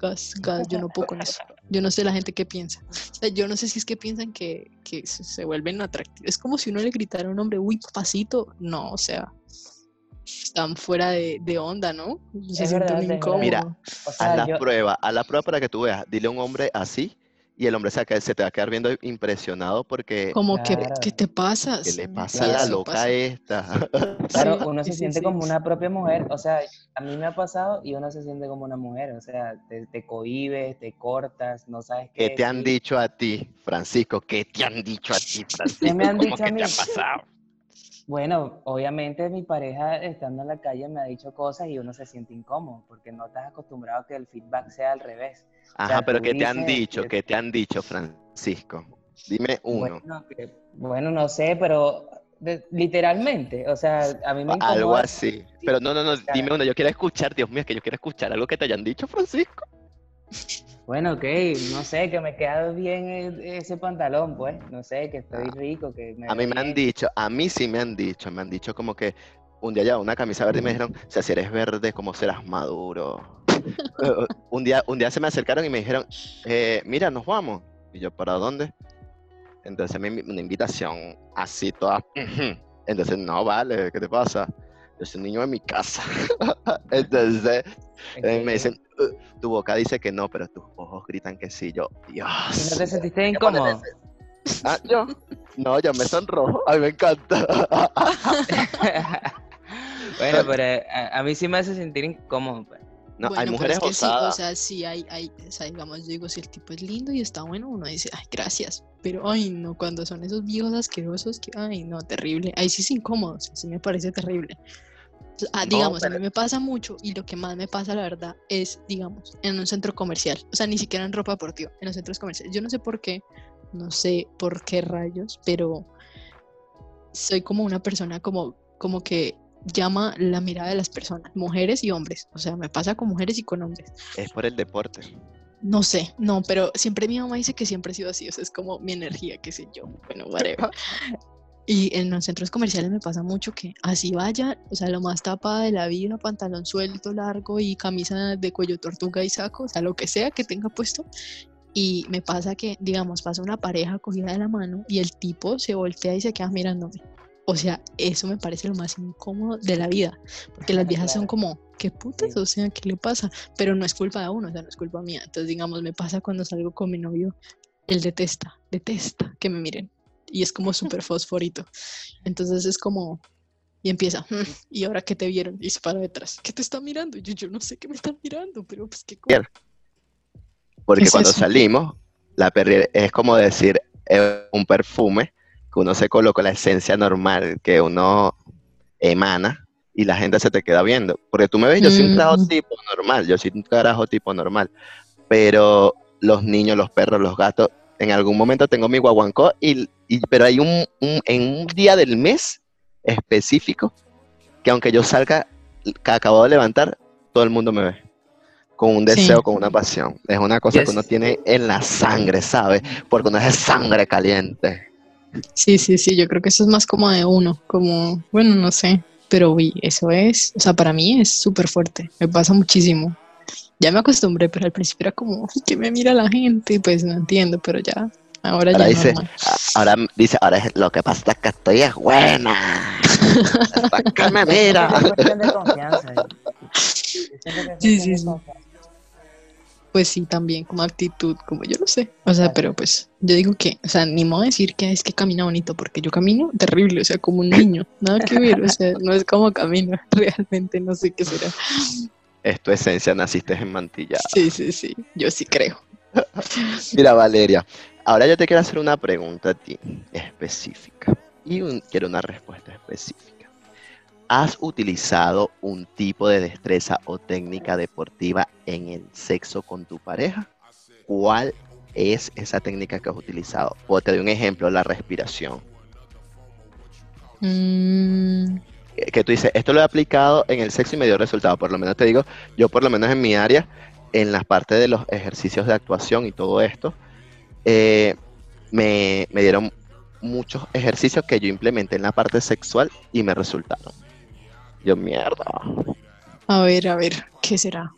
Gas, gas, yo no puedo con eso. Yo no sé la gente qué piensa. O sea, yo no sé si es que piensan que, que se, vuelven atractivos. Es como si uno le gritara a un hombre, uy, papacito. No, o sea, están fuera de, de onda, ¿no? Se Es sienten verdad, incómodos. Mira, O Haz sea, la yo, prueba, haz la prueba para que tú veas. Dile a un hombre así y el hombre se, a se te va a quedar viendo impresionado porque Como que, Claro. ¿qué te pasa? ¿qué le pasa a la loca pasa. esta? claro, uno se sí, siente sí. como una propia mujer. O sea, a mí me ha pasado y uno se siente como una mujer. O sea, te, te cohibes, te cortas, no sabes qué ¿Qué te han dicho a ti, Francisco? ¿Qué te han dicho a ti, Francisco? ¿Qué me han ¿Cómo dicho a que te mí? ha pasado? Bueno, obviamente mi pareja estando en la calle me ha dicho cosas y uno se siente incómodo porque no estás acostumbrado a que el feedback sea al revés. Ajá, sea, pero ¿qué te han dicho? que- ¿Qué te han dicho, Francisco? Dime uno. Bueno, que- bueno, no sé, pero de- literalmente, o sea, a mí me Algo incomoda. así. Pero no, no, no, dime uno. Yo quiero escuchar, Dios mío, es que yo quiero escuchar algo que te hayan dicho, Francisco. Bueno, ok, no sé, que me queda bien ese pantalón, pues, no sé, que estoy Ah, rico, que me A mí me han dicho, a mí sí me han dicho, me han dicho como que un día llevaba una camisa verde y me dijeron, o sea, si eres verde, ¿cómo serás maduro? Eh, un, día, un día se me acercaron y me dijeron, eh, mira, nos vamos. Y yo, ¿para dónde? Entonces me una invitación así toda, entonces, no, vale, ¿qué te pasa? Yo soy un niño de mi casa. Entonces eh, me dicen, "Uh, tu boca dice que no, pero tus ojos gritan que sí. Yo, Dios. ¿Y no te sentiste incómodo? Ah, yo. No, yo me sonrojo. A mí me encanta. bueno, pero eh, a, a mí sí me hace sentir incómodo, pues. No, hay pero mujeres es que sí, o sea, sí hay, hay, o sea, digamos, yo digo, si el tipo es lindo y está bueno, uno dice, ay, gracias, pero, ay, no, cuando son esos viejos asquerosos, que, ay, no, terrible, ahí sí es incómodo, o sea, sí me parece terrible. Ah, No, digamos, a mí me pasa mucho y lo que más me pasa, la verdad, es, digamos, en un centro comercial, o sea, ni siquiera en ropa deportiva, en los centros comerciales. Yo no sé por qué, no sé por qué rayos, pero soy como una persona como, como que llama la mirada de las personas, mujeres y hombres. O sea, me pasa con mujeres y con hombres. Es por el deporte. No sé, no, pero siempre mi mamá dice que siempre he sido así, o sea, es como mi energía, qué sé yo, bueno, whatever. Y en los centros comerciales me pasa mucho que así vaya, o sea, lo más tapada de la vida, pantalón suelto, largo y camisa de cuello tortuga y saco, o sea, lo que sea que tenga puesto. Y me pasa que, digamos, pasa una pareja cogida de la mano y el tipo se voltea y se queda mirándome. O sea, eso me parece lo más incómodo de la vida, porque las viejas son como, ¿qué putas? O sea, ¿qué le pasa? Pero no es culpa de uno, o sea, no es culpa mía. Entonces, digamos, me pasa cuando salgo con mi novio, él detesta, detesta que me miren. Y es como súper fosforito. Entonces es como, y empieza, "Mm, ¿y ahora qué te vieron? Y se para detrás, ¿qué te está mirando? Y yo, yo no sé qué me están mirando, pero pues qué co- Porque es cuando eso? salimos, la perri es como decir eh, un perfume que uno se coloca la esencia normal que uno emana y la gente se te queda viendo. Porque tú me ves, yo soy un carajo Mm. tipo normal, yo soy un carajo tipo normal. Pero los niños, los perros, los gatos, en algún momento tengo mi guaguancó, y, y- pero hay un, un- en un día del mes específico que aunque yo salga que acabo de levantar, todo el mundo me ve. Con un Sí. deseo, con una pasión. Es una cosa que uno tiene en la sangre, ¿sabes? Porque uno es de sangre caliente. Sí, sí, sí, yo creo que eso es más como de uno, como, bueno, no sé, pero uy, eso es, o sea, para mí es súper fuerte, me pasa muchísimo. Ya me acostumbré, pero al principio era como, "Ay, que me mira la gente, pues no entiendo, pero ya, ahora Ahora ya dice, normal. a- ahora dice, ahora es, lo que pasa es que estoy es buena. Hasta que me mira. Es cuestión de confianza. Yo siento que es Sí, sí, sí. Pues sí, también como actitud, como yo no sé. O sea, pero pues yo digo que, o sea, ni modo decir que es que camina bonito, porque yo camino terrible, o sea, como un niño, nada que ver, o sea, no es como camino, realmente no sé qué será. Es tu esencia, naciste en mantilla. Sí, sí, sí, yo sí creo. Mira, Valeria, ahora yo te quiero hacer una pregunta a ti específica. Y un- quiero una respuesta específica. ¿Has utilizado un tipo de destreza o técnica deportiva en el sexo con tu pareja? ¿Cuál es esa técnica que has utilizado? O te doy un ejemplo, la respiración. Mm, Que tú dices, esto lo he aplicado en el sexo y me dio resultado. Por lo menos te digo, yo por lo menos en mi área, en la parte de los ejercicios de actuación y todo esto, eh, me, me dieron muchos ejercicios que yo implementé en la parte sexual y me resultaron. Yo, mierda. A ver, a ver, ¿qué será?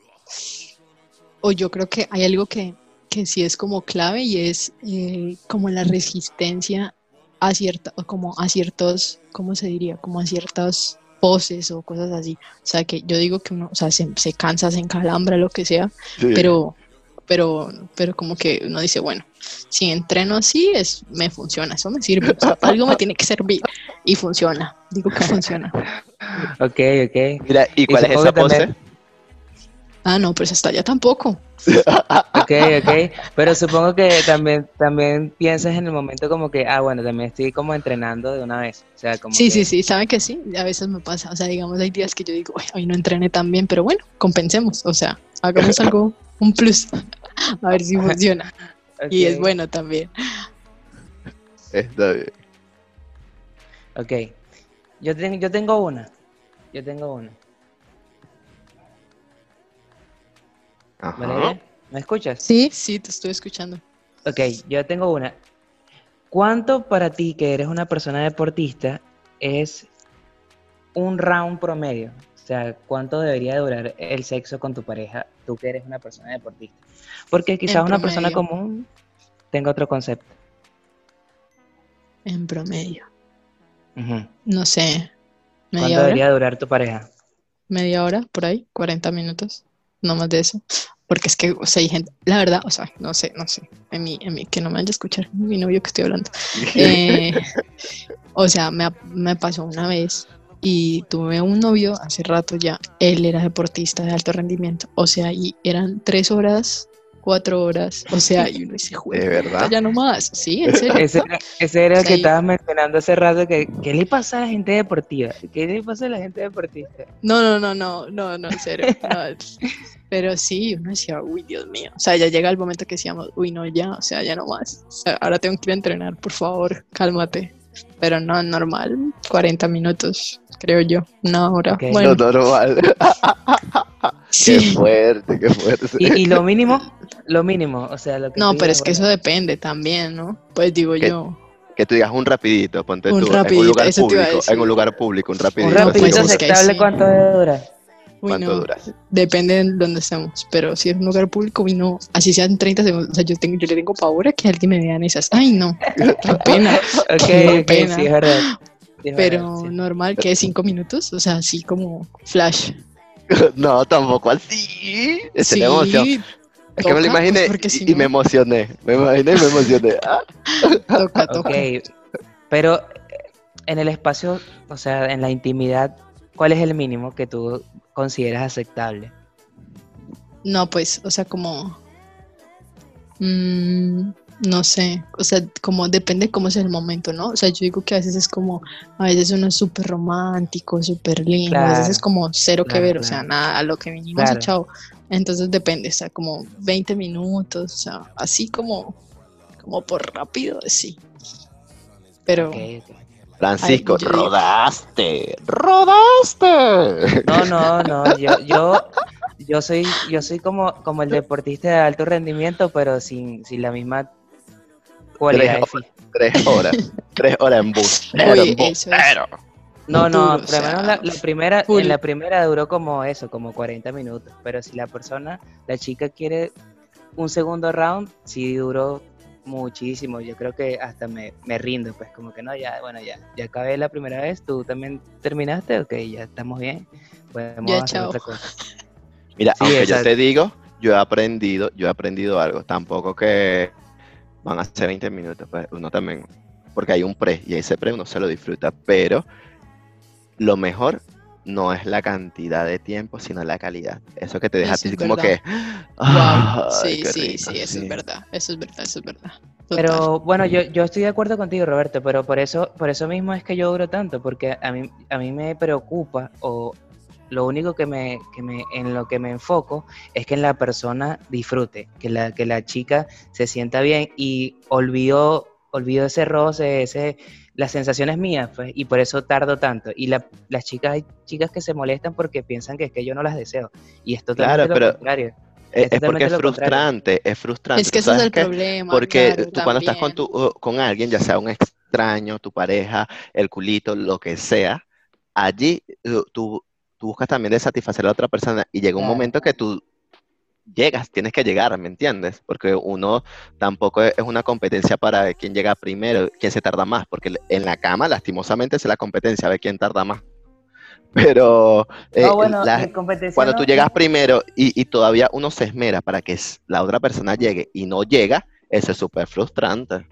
O yo creo que hay algo que, que sí es como clave y es eh, como la resistencia a cierta, o como a ciertos, ¿cómo se diría? Como a ciertas poses o cosas así. O sea, que yo digo que uno, o sea, se, se cansa, se encalambra, lo que sea, Sí. pero, pero, pero como que uno dice, bueno, si entreno así, es, me funciona, eso me sirve, o sea, algo me tiene que servir y funciona, digo que funciona. Ok, ok. Mira, ¿y cuál es esa pose? también- Ah, no, pues hasta allá tampoco. Ok, ok. Pero supongo que también, también piensas en el momento como que, ah, bueno, también estoy como entrenando de una vez. O sea, como Sí, que- sí, sí, saben que sí, a veces me pasa, o sea, digamos, hay días que yo digo, "Uy, hoy no entrené tan bien, pero bueno, compensemos, o sea, hagamos algo, un plus, a ver si funciona, y es bueno también. Está bien. Ok. Yo, ten- yo tengo una. Yo tengo una. Ajá. ¿Valeria? ¿Me escuchas? Sí, sí, te estoy escuchando. Ok, yo tengo una. ¿Cuánto para ti, que eres una persona deportista, es un round promedio? O sea, ¿cuánto debería durar el sexo con tu pareja, tú que eres una persona deportista? Porque quizás una persona común tenga otro concepto. En promedio, no sé, ¿Cuánto media hora, debería durar tu pareja? media hora, por ahí, 40 minutos, no más de eso, porque es que, o sea, hay gente, la verdad, o sea, no sé, no sé, en mi, en mi, que no me vaya a escuchar mi novio que estoy hablando. Eh, o sea, me, ha- me pasó una vez y tuve un novio hace rato ya. Él era deportista de alto rendimiento. O sea, y eran tres horas, cuatro horas. O sea, y uno dice, "Jue ¿De verdad? Ya no más. Sí, en serio. Ese era, ese era el que estabas mencionando hace rato, que ¿qué le pasa a la gente deportiva? ¿Qué le pasa a la gente deportista? No, no, no, no, no, no, en serio. no. Pero sí, uno decía, uy, Dios mío. O sea, ya llega el momento que decíamos, uy, no, ya, o sea, ya no más. O sea, ahora tengo que ir a entrenar, por favor, cálmate. Pero no, normal, 40 minutos, creo yo, una hora. Ok. Bueno, Lo normal. Qué sí. fuerte, qué fuerte. Y, y lo mínimo, lo mínimo, o sea, lo que No, pero es que eso depende también, ¿no? Pues digo ¿Qué? yo. Que tú digas un rapidito, ponte Un tú, en un lugar público, en un lugar público, un rapidito. Un No, rapidito pues, como- es que aceptable, sí. ¿cuánto debe durar? ¿Cuánto no, dura? Depende de dónde estemos. Pero si es un lugar público, uy, no. Así sean 30 segundos. O sea, yo, tengo, yo le tengo pavor a que alguien me vea en esas. Ay, no. Qué pena. Ok, Qué pena. sí, es verdad. Sí, es Pero verdad, sí. normal, que 5 minutos. O sea, así como flash. No, tampoco así. Es la emoción. Sí, Es que me lo imaginé pues, porque y, si y me emocioné. Me imaginé y me emocioné. Ah, toca, toca. Ok, pero en el espacio, o sea, en la intimidad, ¿cuál es el mínimo que tú consideras aceptable? No, pues, o sea, como. mm, no sé, o sea, como depende cómo es el momento, ¿no? O sea, yo digo que a veces es como, a veces uno es súper romántico, súper lindo, a veces es como cero que claro, ver, o sea, nada, a lo que vinimos y chao. Entonces depende, o sea, como 20 minutos, o sea, así como, como por rápido, sí. Pero. Francisco, Ay, rodaste. Rodaste. No, no, no, yo, yo, yo soy, yo soy como, como el deportista de alto rendimiento, pero sin, sin la misma cualidad. horas. Tres horas. Tres horas en bus. Uy, eso es- No, no, por lo menos sea, la, la primera, full. en la primera duró como eso, como 40 minutos. Pero si la persona, la chica quiere un segundo round, sí duró muchísimo. Yo creo que hasta me, me rindo, pues como que no, ya, bueno, ya, ya acabé la primera vez, tú también terminaste, ok, ya estamos bien. Podemos Ya, hacer chao. otra cosa. Mira, Sí, aunque yo exacto. te digo, yo he aprendido, yo he aprendido algo. Tampoco que van a ser 20 minutos, pues uno también, porque hay un pre y ese pre uno se lo disfruta, pero lo mejor no es la cantidad de tiempo, sino la calidad. Eso que te deja Eso a ti es como verdad. que, wow, "Ay, sí, sí, rico", sí, eso sí. es verdad, eso es verdad, eso es verdad. Total. Pero bueno, yo, yo estoy de acuerdo contigo, Roberto, pero por eso, por eso mismo es que yo duro tanto, porque a mí, a mí me preocupa, o lo único que me, que me, en lo que me enfoco es que la persona disfrute, que la, que la chica se sienta bien y olvidó, olvidó ese roce, ese, las sensaciones mías, pues, y por eso tardo tanto. Y la- las chicas, hay chicas que se molestan porque piensan que es que yo no las deseo, y es totalmente Claro, lo pero- contrario. Es, Es es porque es contrario. frustrante, es frustrante. Es que ¿Tú ese es el qué? problema. Porque claro, tú cuando estás con, tu, uh, con alguien, ya sea un extraño, tu pareja, el culito, lo que sea, allí uh, tú, tú buscas también de satisfacer a la otra persona y llega un Claro. momento que tú llegas, tienes que llegar, ¿me entiendes? Porque uno tampoco es una competencia para quién llega primero, quién se tarda más, porque en la cama lastimosamente es la competencia, a ver quién tarda más. Pero eh, No, bueno, la- cuando no- tú llegas primero y, y todavía uno se esmera para que la otra persona llegue y no llega, eso es súper frustrante.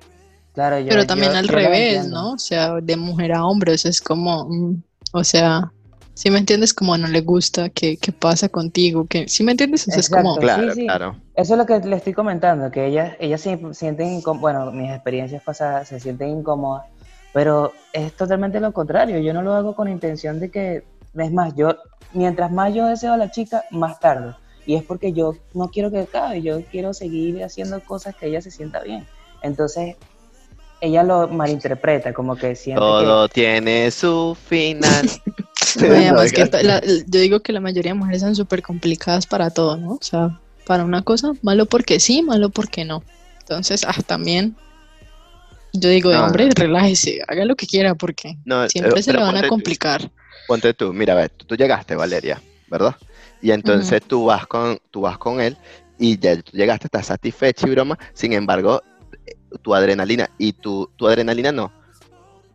Claro, yo- Pero también yo- al yo revés. ¿no? O sea, de mujer a hombre, eso es como, mm, o sea, si me entiendes, como no le gusta, ¿qué, qué pasa contigo? que Si me entiendes, sea, es como. Claro, sí. claro. Eso es lo que le estoy comentando, que ellas, ellas se sienten, incó- bueno, mis experiencias pasadas se sienten incómodas, pero es totalmente lo contrario. Yo no lo hago con intención de que, es más, yo, mientras más yo deseo a la chica, más tardo. Y es porque yo no quiero que acabe, yo quiero seguir haciendo cosas que ella se sienta bien. Entonces, ella lo malinterpreta, como que siente Todo tiene su final. no, que la- yo digo que la mayoría de mujeres son súper complicadas para todo, ¿no? O sea, para una cosa, malo porque sí, malo porque no. Entonces, ah, también, yo digo, No, hombre, no. relájese, haga lo que quiera, porque No, siempre eh, se le van a tú- complicar. Ponte tú, mira, a ver, tú, tú llegaste, Valeria, ¿verdad? Y entonces tú vas con, tú vas con él y ya tú llegaste, estás satisfecho y broma. Sin embargo, eh, tu adrenalina y tu, tu adrenalina no,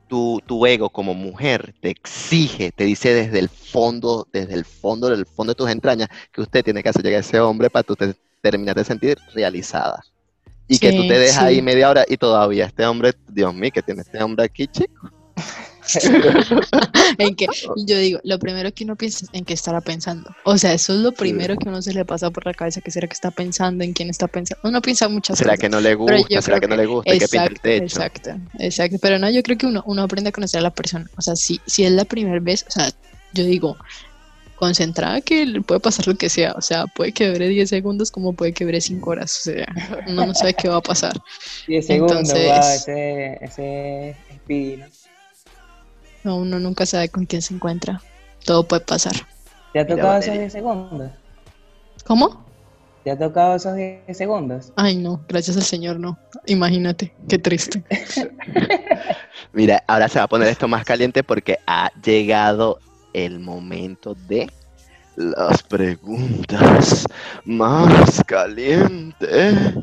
tu, tu ego como mujer te exige, te dice desde el fondo, desde el fondo, del fondo de tus entrañas, que usted tiene que hacer llegar a ese hombre para tú te, terminar de sentir realizada. Y que tú te dejas sí. ahí media hora y todavía este hombre, Dios mío, que tiene este hombre aquí, chico. en que yo digo, lo primero que uno piensa es en qué estará pensando. O sea, eso es lo primero que uno se le pasa por la cabeza, que será que está pensando, en quién está pensando. Uno piensa muchas ¿Será cosas. que no le gusta? ¿Será que no le gusta? que pinta el Exacto, techo. exacto, exacto. Pero no, yo creo que uno, uno aprende a conocer a la persona. O sea, si, si es la primera vez, o sea, yo digo, concentrada que le puede pasar lo que sea. O sea, puede que dure 10 segundos como puede que dure 5 horas. O sea, uno no sabe qué va a pasar. 10 segundos, Entonces- wow, ese, ese. No, uno nunca sabe con quién se encuentra. Todo puede pasar. ¿Te ha tocado esos Valeria. 10 segundos? ¿Cómo? ¿Te ha tocado esos 10 segundos? Ay, no, gracias al Señor, no. Imagínate, qué triste. Mira, ahora se va a poner esto más caliente porque ha llegado el momento de las preguntas más calientes.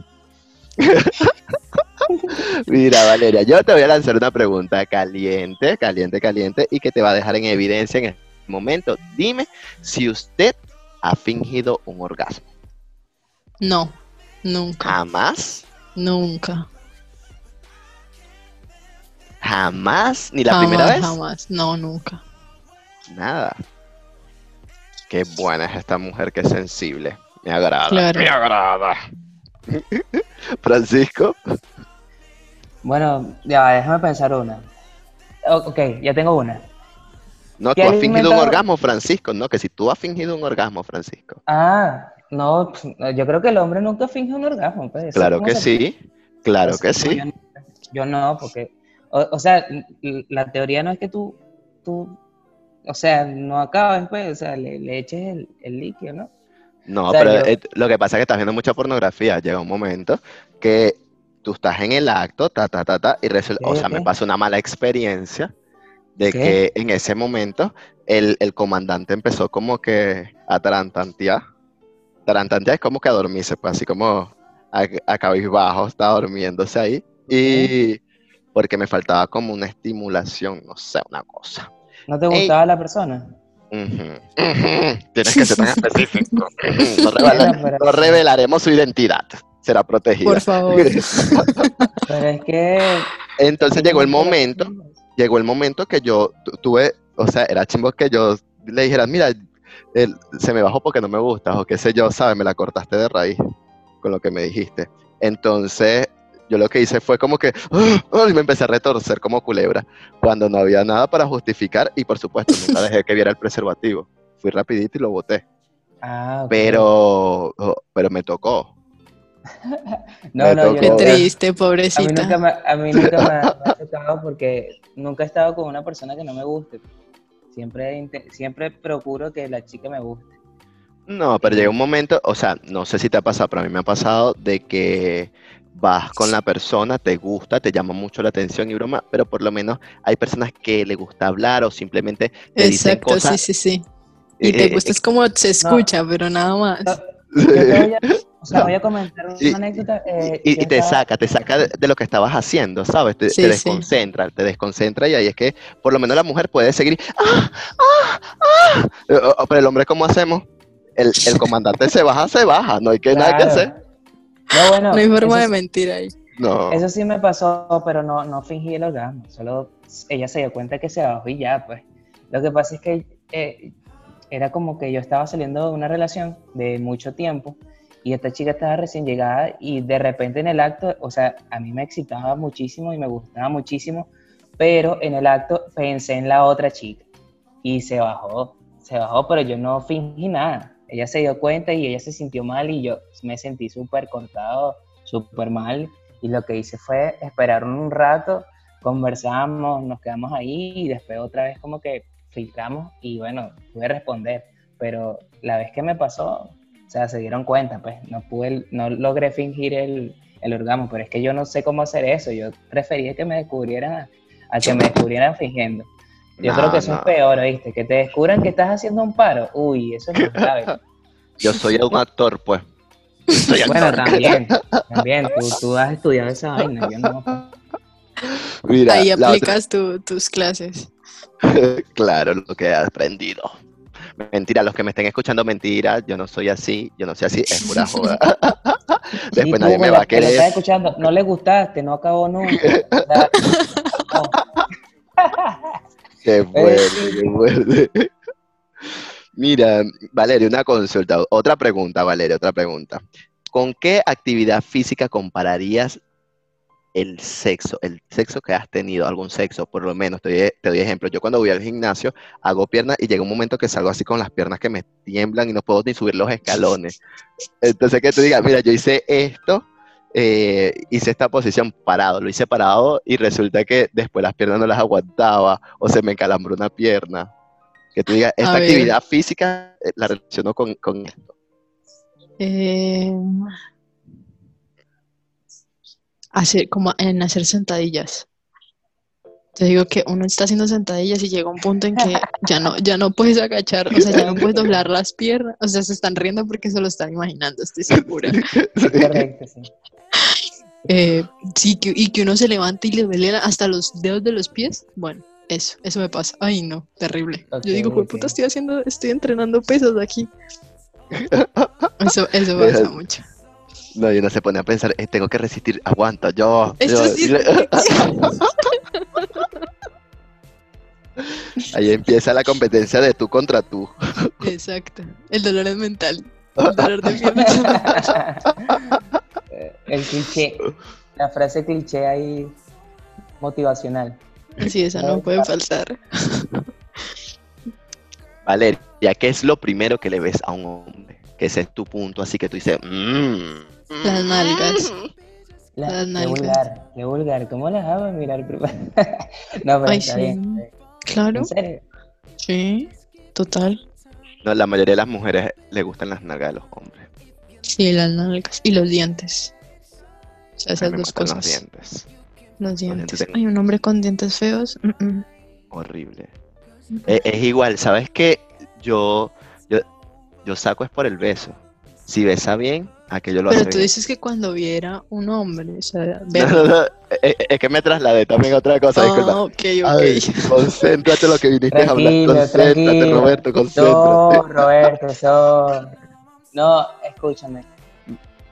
Mira, Valeria, yo te voy a lanzar una pregunta caliente, caliente, caliente y que te va a dejar en evidencia en este momento. Dime si usted ha fingido un orgasmo. No, nunca, Jamás, nunca. jamás, ni la jamás, primera vez. Jamás, no, nunca. Nada. Qué buena es esta mujer, qué sensible. Me agrada. Claro. Me agrada. Francisco. Bueno, ya, va, déjame pensar una. Ok, ya tengo una. No, tú ¿Qué has fingido un orgasmo, Francisco. No, que si tú has fingido un orgasmo, Francisco. Ah, no, pues, yo creo que el hombre nunca finge un orgasmo. pues, Claro que sí. Claro que sea, sí. Yo, yo no, porque, o, o sea, la teoría no es que tú, tú, o sea, no acabes, pues, o sea, le, le eches el, el líquido, ¿no? No, o sea, pero yo- eh, lo que pasa es que estás viendo mucha pornografía. Llega un momento que tú estás en el acto, ta, ta, ta, ta, y resulta, o sea, me pasó una mala experiencia de que en ese momento el, el comandante empezó como que a tarantantear. Tarantantear es como que a dormirse, pues así como a, a cabizbajo, estaba durmiéndose ahí. Y porque me faltaba como una estimulación, no sé, una cosa. ¿No te Ey. gustaba la persona? Tienes que ser tan específico. No, no revelaremos su identidad. Será protegida. Por favor. Pero es que... Entonces llegó el momento, llegó el momento que yo tu- tuve, o sea, era chimbo que yo le dijera, mira, él, se me bajó porque no me gustas, o qué sé yo, sabes, me la cortaste de raíz con lo que me dijiste. Entonces, yo lo que hice fue como que. ¡ah! y me empecé a retorcer como culebra, cuando no había nada para justificar, y por supuesto, nunca dejé que viera el preservativo. Fui rapidito y lo boté. Ah, ok. Pero, oh, pero me tocó. No, me no, yo. Qué triste, A mí nunca, pobrecita. me, a mí nunca me, ha- me ha tocado porque nunca he estado con una persona que no me guste. Siempre, siempre procuro que la chica me guste. No, pero llega un momento, o sea, no sé si te ha pasado, pero a mí me ha pasado de que vas con la persona, te gusta, te llama mucho la atención y broma, pero por lo menos hay personas que le gusta hablar o simplemente te dicen Exacto, cosas. sí, sí, sí. Y eh, te eh, gusta, es como se escucha, pero nada más. Yo te voy a, o sea, voy a comentar una Y- anécdota. eh, Y, yo y te estaba- saca, te saca de, de lo que estabas haciendo, ¿sabes? Te, Sí, te sí. desconcentra, te desconcentra y ahí es que por lo menos la mujer puede seguir, ¡ah, ah, ah! Eh, Pero el hombre, ¿cómo hacemos? El, el comandante se baja, se baja, no hay que nada que hacer. No, bueno, No hay forma de mentir ahí. No. Eso sí me pasó, pero no, no fingí el orgasmo. Solo ella se dio cuenta que se bajó y ya, pues. Lo que pasa es que eh, era como que yo estaba saliendo de una relación de mucho tiempo y esta chica estaba recién llegada y de repente en el acto, o sea, a mí me excitaba muchísimo y me gustaba muchísimo, pero en el acto pensé en la otra chica y se bajó, se bajó, pero yo no fingí nada. Ella se dio cuenta y ella se sintió mal y yo me sentí súper cortado, súper mal y lo que hice fue esperar un rato, conversamos, nos quedamos ahí y después otra vez como que filtramos y bueno, pude responder, pero la vez que me pasó, sea, se dieron cuenta, pues no pude, no logré fingir el, el orgasmo, pero es que yo no sé cómo hacer eso, yo prefería que me descubrieran a, que me descubrieran fingiendo. Yo No, creo que eso no. es peor, ¿viste? Que te descubran que estás haciendo un paro. Uy, eso es más grave. Yo soy un actor, pues. Soy Bueno, actor. también, también, tú, tú has estudiado esa vaina, yo no. Mira, Ahí otra- aplicas tu- tus clases. claro, lo que he aprendido. Mentira, los que me estén escuchando, mentira, yo no soy así, yo no soy así, es pura joda. Después nadie me va a que lo estás querer. escuchando, no le gustaste, no acabó nunca. No. Qué Eh, fuerte, sí. qué fuerte. Mira, Valeria, una consulta, otra pregunta, Valeria, otra pregunta. ¿Con qué actividad física compararías el sexo, el sexo que has tenido, algún sexo, por lo menos? Te doy, te doy ejemplo. Yo cuando voy al gimnasio hago piernas y llega un momento que salgo así con las piernas que me tiemblan y no puedo ni subir los escalones. Entonces que tú digas, mira, yo hice esto, eh, hice esta posición parado, lo hice parado y resulta que después las piernas no las aguantaba o se me encalambró una pierna. Que tú digas, esta actividad física eh, la relaciono con, con esto. Eh, hacer, como en hacer sentadillas. Te digo que uno está haciendo sentadillas y llega un punto en que ya no, ya no puedes agachar, o sea, ya no puedes doblar las piernas. O sea, se están riendo porque se lo están imaginando, estoy segura. Correcto, sí. Eh, sí, que, y que uno se levanta y le duele hasta los dedos de los pies. Bueno, eso, eso me pasa. Ay, no, terrible. Ok, Yo digo, "Jue ok. puta, estoy haciendo, estoy entrenando pesas aquí. Eso, eso pasa mucho. No, y uno se pone a pensar, "Eh, tengo que resistir, aguanta, yo. Esto yo". sí- Ahí empieza la competencia de tú contra tú. Exacto. El dolor es mental. El dolor de piernas. Eh, El cliché, la frase cliché ahí motivacional. Sí, esa no puede faltar. Valeria, ¿qué es lo primero que le ves a un hombre? Que ese es tu punto, así que tú dices, "Mm, Las nalgas. La- Las qué nalgas. vulgar, qué vulgar. ¿Cómo las hago mirar primero? no, pero Ay, está sí. bien. Claro, ¿En serio? sí, total. No, la mayoría de las mujeres le gustan las nalgas de los hombres. Sí, las nalgas. Y los dientes. O sea, esas dos cosas. los dientes. Los dientes Hay un hombre con dientes feos. mm, mm. Horrible. E- Es, igual, ¿sabes qué? Yo, yo, yo saco es por el beso. Si besa bien, lo Pero tú bien. dices que cuando viera un hombre, o sea, No, no, no, Es, es que me trasladé también a otra cosa, disculpa. Ah, ok, ok. Concéntrate lo que viniste a hablar. Concéntrate, tranquilo. Roberto, No, concéntrate. Roberto, eso. No, escúchame.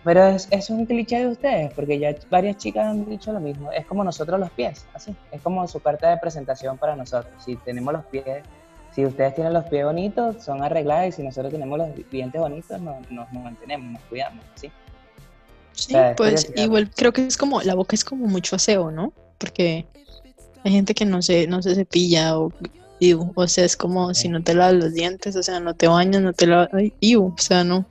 Pero es, es un cliché de ustedes, porque ya varias chicas han dicho lo mismo. Es como nosotros los pies, así. Es como su carta de presentación para nosotros. Si tenemos los pies, si ustedes tienen los pies bonitos, son arreglados, y si nosotros tenemos los dientes bonitos, no- nos mantenemos, nos cuidamos, ¿sí? Sí, sea, pues igual creo que es como, la boca es como mucho aseo, ¿no? Porque hay gente que no se, no se cepilla o, iu, o sea, es como si no te lavas los dientes, o sea, no te bañas, no te lavas, ay, iu, o sea, no.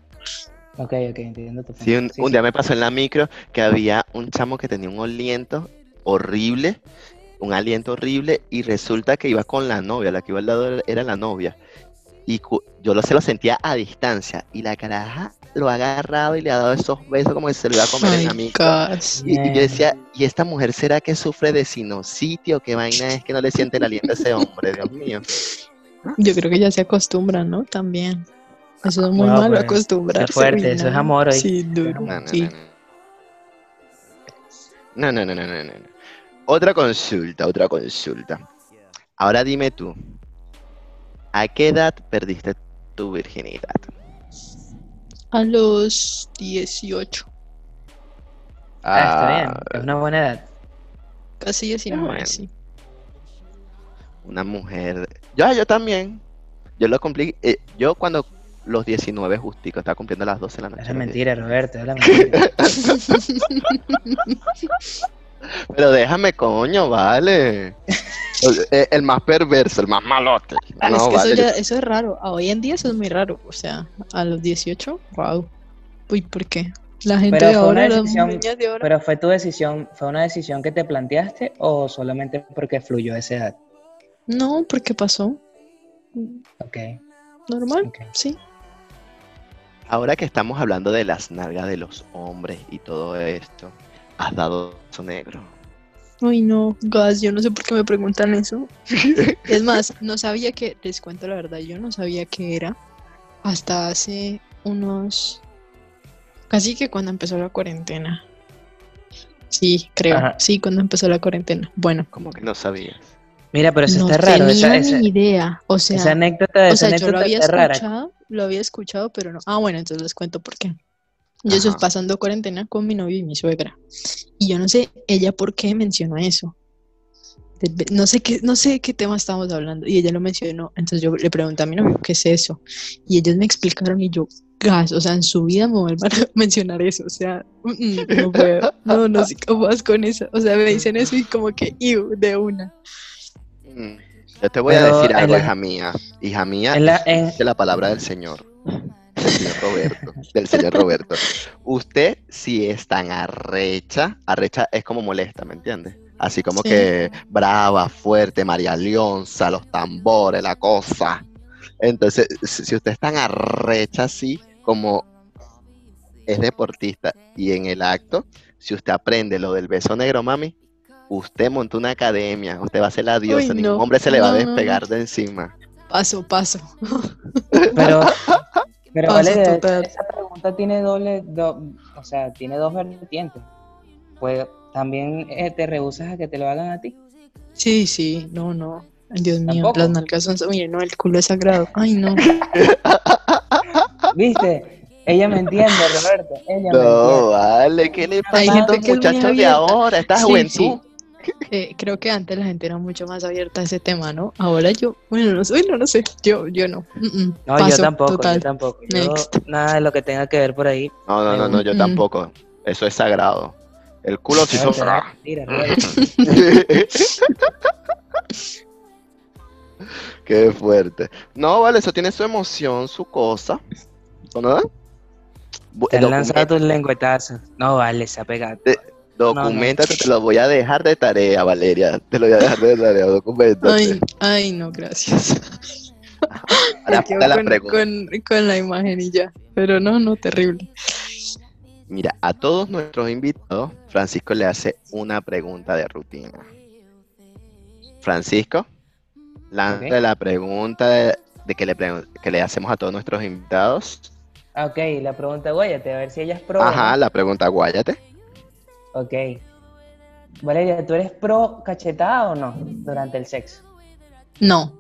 Ok, ok, entiendo tu punto. Sí, un, Sí, un día me pasó en la micro que había un chamo que tenía un aliento horrible, un aliento horrible, y resulta que iba con la novia, la que iba al lado era- la novia. y yo lo, se lo sentía a distancia. Y la caraja lo ha agarrado y le ha dado esos besos como si se lo iba a comer en la mica. Y, y yo decía, ¿y esta mujer será que sufre de sinositio? ¿Qué vaina es que no le siente el aliento a ese hombre? Dios mío. Yo creo que ya se acostumbran, ¿no? También. Eso es muy Wow, malo pero acostumbrarse. es fuerte, eso es amor, ¿oíste? Sí, duro. No, no, sí. no, no. No, no, no, no, no, no. Otra consulta, otra consulta. Ahora dime tú, ¿a qué edad perdiste tu virginidad? A los 18, Ah, está bien. Ah, Es una buena edad. casi 19, bueno. sí. Una mujer. Yo, yo también. Yo lo cumplí. eh, yo cuando los 19 justico, estaba cumpliendo las 12 de la noche. Es mentira, Roberto. Es la mentira. 10. Pero déjame, coño, vale. Eh, el más perverso, el más malote. Ah, No, es que vale. eso, ya, eso es raro. Hoy en día eso es muy raro. O sea, a los 18, wow. Uy, ¿por qué? La gente Pero de ahora, decisión- de ahora. Pero fue tu decisión, fue una decisión que te planteaste o solamente porque fluyó esa edad. No, porque pasó. Ok, Normal, sí. Ahora que estamos hablando de las nalgas de los hombres y todo esto, ¿has dado beso negro? Uy, no, gas, yo no sé por qué me preguntan eso. Es más, no sabía que, les cuento la verdad, yo no sabía que era hasta hace unos, casi que cuando empezó la cuarentena. Sí, creo, Ajá. sí, cuando empezó la cuarentena. Bueno, Como que no sabías. Mira, pero eso no está raro. tenía Esa, esa- ni idea, o sea, esa anécdota, o esa sea, yo lo había está rara. escuchado, lo había escuchado, pero no. Ah, bueno, entonces les cuento por qué. Yo estoy pasando cuarentena con mi novio y mi suegra. Y yo no sé ella por qué mencionó eso. No sé qué, no sé qué tema estábamos hablando. Y ella lo mencionó. Entonces yo le pregunté a mi novio, ¿qué es eso? Y ellos me explicaron y yo, gas, o sea, en su vida me vuelvan a mencionar eso. O sea, mm, mm, no puedo. No, no soy capaz con eso. O sea, me dicen eso y como que, iu, de una. Mm, Yo te voy a Pero decir en algo, la- hija mía. Hija mía, en la- en- de la palabra del Señor. Del señor Roberto. Del señor Roberto. Usted, si es tan arrecha, arrecha es como molesta, ¿me entiendes? Así como Sí. que brava, fuerte, María Leonza, los tambores, la cosa. Entonces, si usted es tan arrecha así, como es deportista y en el acto, si usted aprende lo del beso negro, mami, usted monta una academia, usted va a ser la diosa, Uy, ningún no. hombre se le va a despegar de encima. Paso, paso. Pero, pero Paso Valeria, esa pregunta tiene doble, do- o sea, tiene dos vertientes. Pues también eh, te rehusas a que te lo hagan a ti. Sí, sí, no, no. Dios mío, las nalgas son... Oye, no, el culo es sagrado. Ay, no. ¿Viste? Ella me entiende, Roberto. Ella me No, entiende. vale, ¿qué le pasa a estos muchachos de ahora? Esta Sí, juventud. sí. Eh, creo que antes la gente era mucho más abierta a ese tema, ¿no? Ahora yo, bueno, no sé, bueno, no sé. Yo, yo no. Mm, mm. No, yo tampoco, total. yo tampoco. Yo, nada de lo que tenga que ver por ahí. No, no, no, no, yo Mm. tampoco. Eso es sagrado. El culo sí son... Qué fuerte. No, vale, eso tiene su emoción, su cosa. ¿No? Bu- Te han lanzado tus lengüetazos. No vale, se ha pegado. Documentate, te lo voy a dejar de tarea, Valeria. Te lo voy a dejar de tarea, documentate. Ay, ay, no, gracias. Ahora la con, pregunta. con- con la imagen y ya. Pero no, no, terrible. Mira, a todos nuestros invitados, Francisco le hace una pregunta de rutina. Francisco, lanza la pregunta de, de que, le pregun- que le hacemos a todos nuestros invitados. Ok, la pregunta, guáyate, a ver si ella es pro. Ajá, la pregunta guáyate. Ok. Valeria, ¿tú eres pro cachetada o no durante el sexo? No,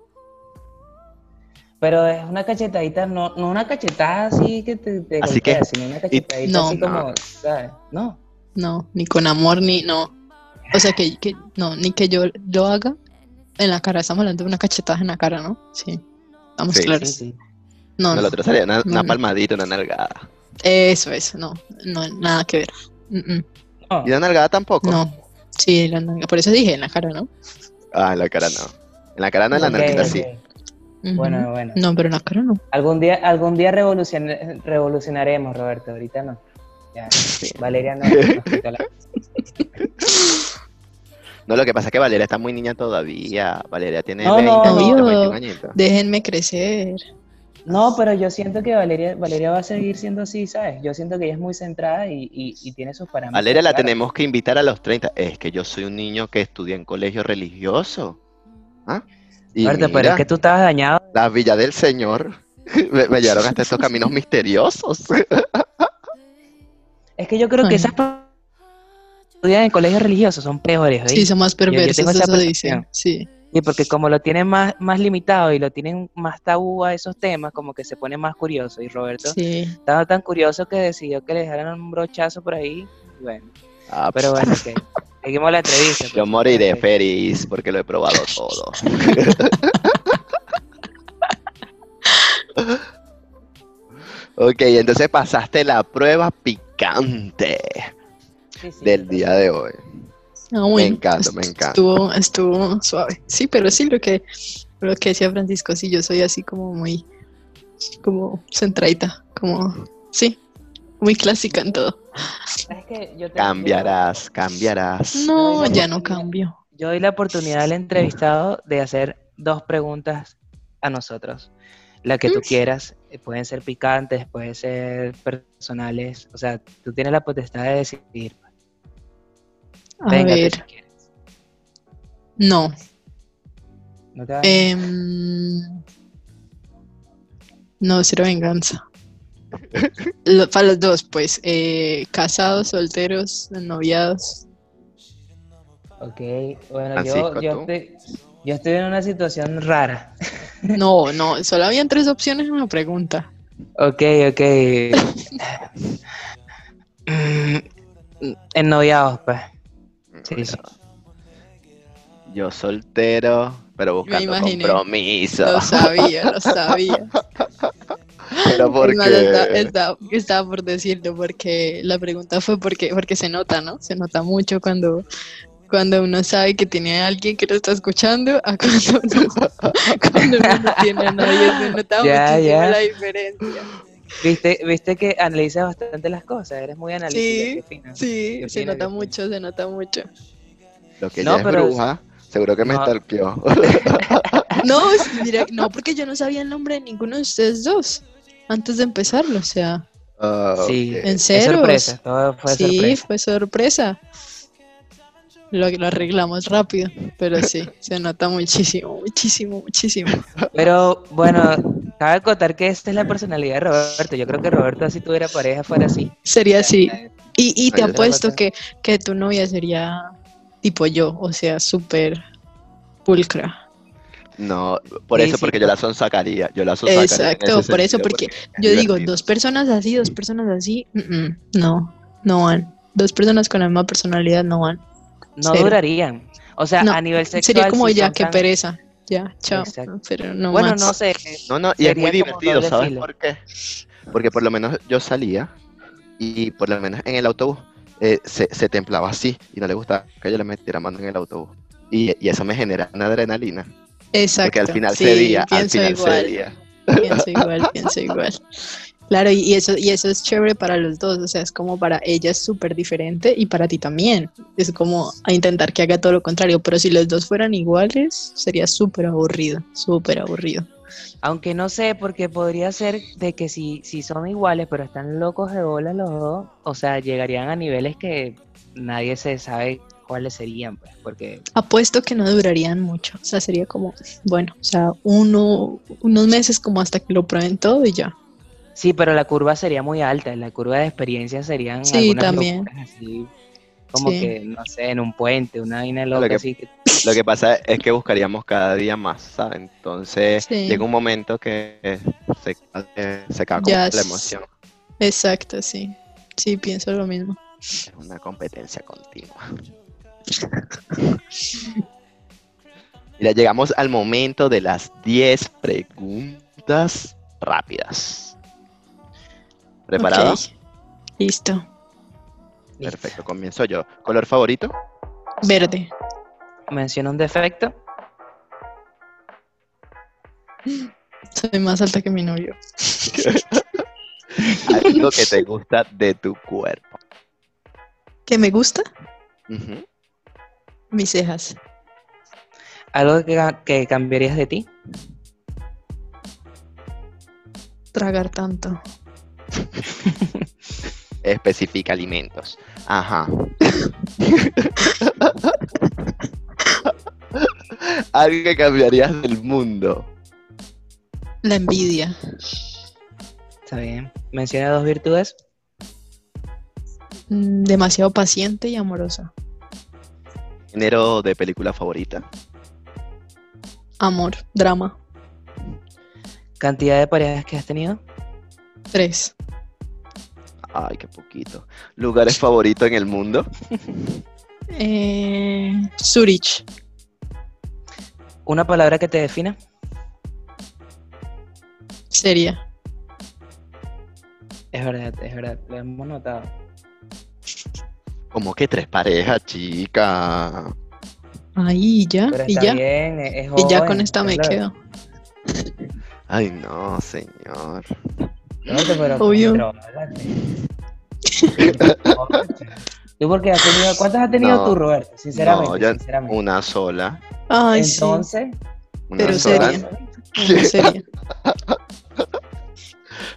Pero es una cachetadita, no, no una cachetada así que te, te Así golpea, que- sino una cachetadita No. así No. como, ¿sabes? No. no, ni con amor, ni no. O sea, que, que no, ni que yo lo haga en la cara. Estamos hablando de una cachetada en la cara, ¿no? Sí, estamos Sí, Sí, claros. sí. No, No, no, lo otro sería una, palmadita, una nalgada. eso, eso, no, no, nada que ver. Mm, mm, No. ¿Y una nalgada tampoco? No, sí, la nalga- por eso dije en la cara, ¿no? Ah, en la cara no. En la cara no, en la Ok, nalguita ok. sí. Bueno, bueno. No, pero en la cara no. Algún día, algún día revolucion- revolucionaremos, Roberto. Ahorita no. Ya. Valeria no. la- No, lo que pasa es que Valeria está muy niña todavía. Valeria tiene No, 20, no, añitos, no. 21 añitos. Déjenme crecer. No, pero yo siento que Valeria, Valeria va a seguir siendo así, ¿sabes? Yo siento que ella es muy centrada y, y- y tiene sus parámetros. Valeria la claros. tenemos que invitar a los 30. Es que yo soy un niño que estudia en colegio religioso. ¿Ah? Y Fuerte, pero mira, es que tú estabas dañado. la villa del Señor me, me llevaron hasta estos caminos misteriosos. Es que yo creo que Ay. esas personas que estudian en colegios religiosos son peores, ¿oíste? Sí, son más yo tengo perversos, esa eso dicen. Sí. Sí, porque como lo tienen más, más limitado y lo tienen más tabú a esos temas, como que se pone más curioso. Y Roberto Sí. estaba tan curioso que decidió que le dejaran un brochazo por ahí. y Bueno, Ah, pero bueno, ok. Seguimos la entrevista. Yo pues. moriré feliz porque lo he probado todo. ok, entonces pasaste la prueba picante Sí, sí, del día de hoy. Ah, bueno, encanta, me encanta. Estuvo, estuvo suave. Sí, pero sí lo que, lo que decía Francisco, sí, yo soy así como muy, como centradita, como, sí, muy clásica en todo. Es que yo te- Cambiarás, cambiarás. No, ya no cambio. Yo doy la oportunidad al entrevistado de hacer dos preguntas a nosotros. La que tú Mm. quieras, eh, pueden ser picantes, pueden ser personales, o sea, tú tienes la potestad de decidir. A Venga, ver, si quieres. no. No te em, no, cero venganza. Lo- para los dos, pues, eh, casados, solteros, noviados. Ok, bueno, yo, yo, estoy, yo estoy en una situación rara. No, no, solo habían tres opciones en una pregunta. Ok, ok. Ennoviados, pues. Sí, sí. Yo soltero, pero buscando imaginé. compromiso. Lo sabía, lo sabía. Pero Es porque más, está- está- estaba por decirlo porque la pregunta fue porque, porque se nota, ¿no? Se nota mucho cuando, cuando uno sabe que tiene a alguien que lo está escuchando a cuando uno, cuando uno no tiene a nadie. Se nota muchísimo ya. la diferencia. ¿Viste, viste que analizas bastante las cosas, eres muy analítica. Sí, fino. Sí, se fino, nota fino. mucho, se nota mucho. lo que No, pero- es bruja, seguro que me No. No, es- mira, no, porque yo no sabía el nombre de ninguno de ustedes dos antes de empezarlo, o sea, Ah, Sí, en Es serio. sorpresa, todo fue sí, sorpresa. fue sorpresa. Lo, lo arreglamos rápido, pero sí, se nota muchísimo, muchísimo, muchísimo. Pero bueno, cabe acotar que esta es la personalidad de Roberto. Yo creo que Roberto, si tuviera pareja, fuera así. Sería así. Y, y te apuesto que, que tu novia sería tipo yo, o sea, súper pulcra. No, por Sí, eso, sí, porque yo la sonsacaría. Yo la sonsacaría. Exacto, por eso, porque Yo digo, dos personas así, dos personas así, mm, mm, no, no van. Dos personas con la misma personalidad no van. No Cero. durarían. O sea, No, a nivel sexual. Sería como ya, qué tan- pereza. Ya, chao. Exacto. Pero no Bueno, más. no sé. No, no, y es muy divertido, ¿sabes filo. por qué? Porque por lo menos yo salía y por lo menos en el autobús eh, se, se templaba así y no le gustaba que yo le metiera mano en el autobús. Y, y eso me genera una adrenalina. Exacto. Porque al final sí, cedía, al final igual, cedía. pienso igual, pienso igual. Claro, y eso, y eso es chévere para los dos, o sea, es como para ella es súper diferente y para ti también. Es como a intentar que haga todo lo contrario, pero si los dos fueran iguales, sería súper aburrido, súper aburrido. Aunque no sé, porque podría ser de que si, si son iguales, pero están locos de bola los dos, o sea, llegarían a niveles que nadie se sabe cuáles serían, pues, porque Apuesto que no durarían mucho, o sea, sería como, bueno, o sea, uno, unos meses como hasta que lo prueben todo y ya. Sí, pero la curva sería muy alta, la curva de experiencia serían Sí, algunas también. locuras así, como Sí. que, no sé, en un puente, una vaina Lo loca que- así. que- Lo que pasa es que buscaríamos cada día más, ¿sabes? Entonces Sí. llega un momento que se, eh, se Ya la emoción. Exacto, sí. Sí, pienso lo mismo. Es una competencia continua. Mira, llegamos al momento de las 10 preguntas rápidas. ¿Preparada? Ok, Listo. Perfecto, comienzo yo. ¿Color favorito? Verde. Menciona un defecto. Soy más alta que mi novio. Algo que te gusta de tu cuerpo. ¿Qué me gusta? Mis cejas. Algo que cambiarías de ti. tragar tanto. Especifica alimentos. Ajá. Algo que cambiarías del mundo. La envidia. Está bien. Menciona dos virtudes. Mm, Demasiado paciente y amorosa. Género de película favorita. Amor, drama. Cantidad de parejas que has tenido. Tres. Ay, qué poquito. Lugares favoritos en el mundo. Eh, Zurich. Una palabra que te defina. Seria. Es verdad, es verdad. Lo hemos notado. Como que tres parejas, chica. Ahí ya. Pero Y está ya. bien, es es Y ya con esta me claro. quedo. Ay, no, señor. No te pero Obvio. drogate. ¿Tú porque has tenido, cuántas has tenido No, tú, Roberto? Sinceramente, no, yo- sinceramente. Una sola. Ay, Entonces, Una Pero sola. seria. sí. Una seria.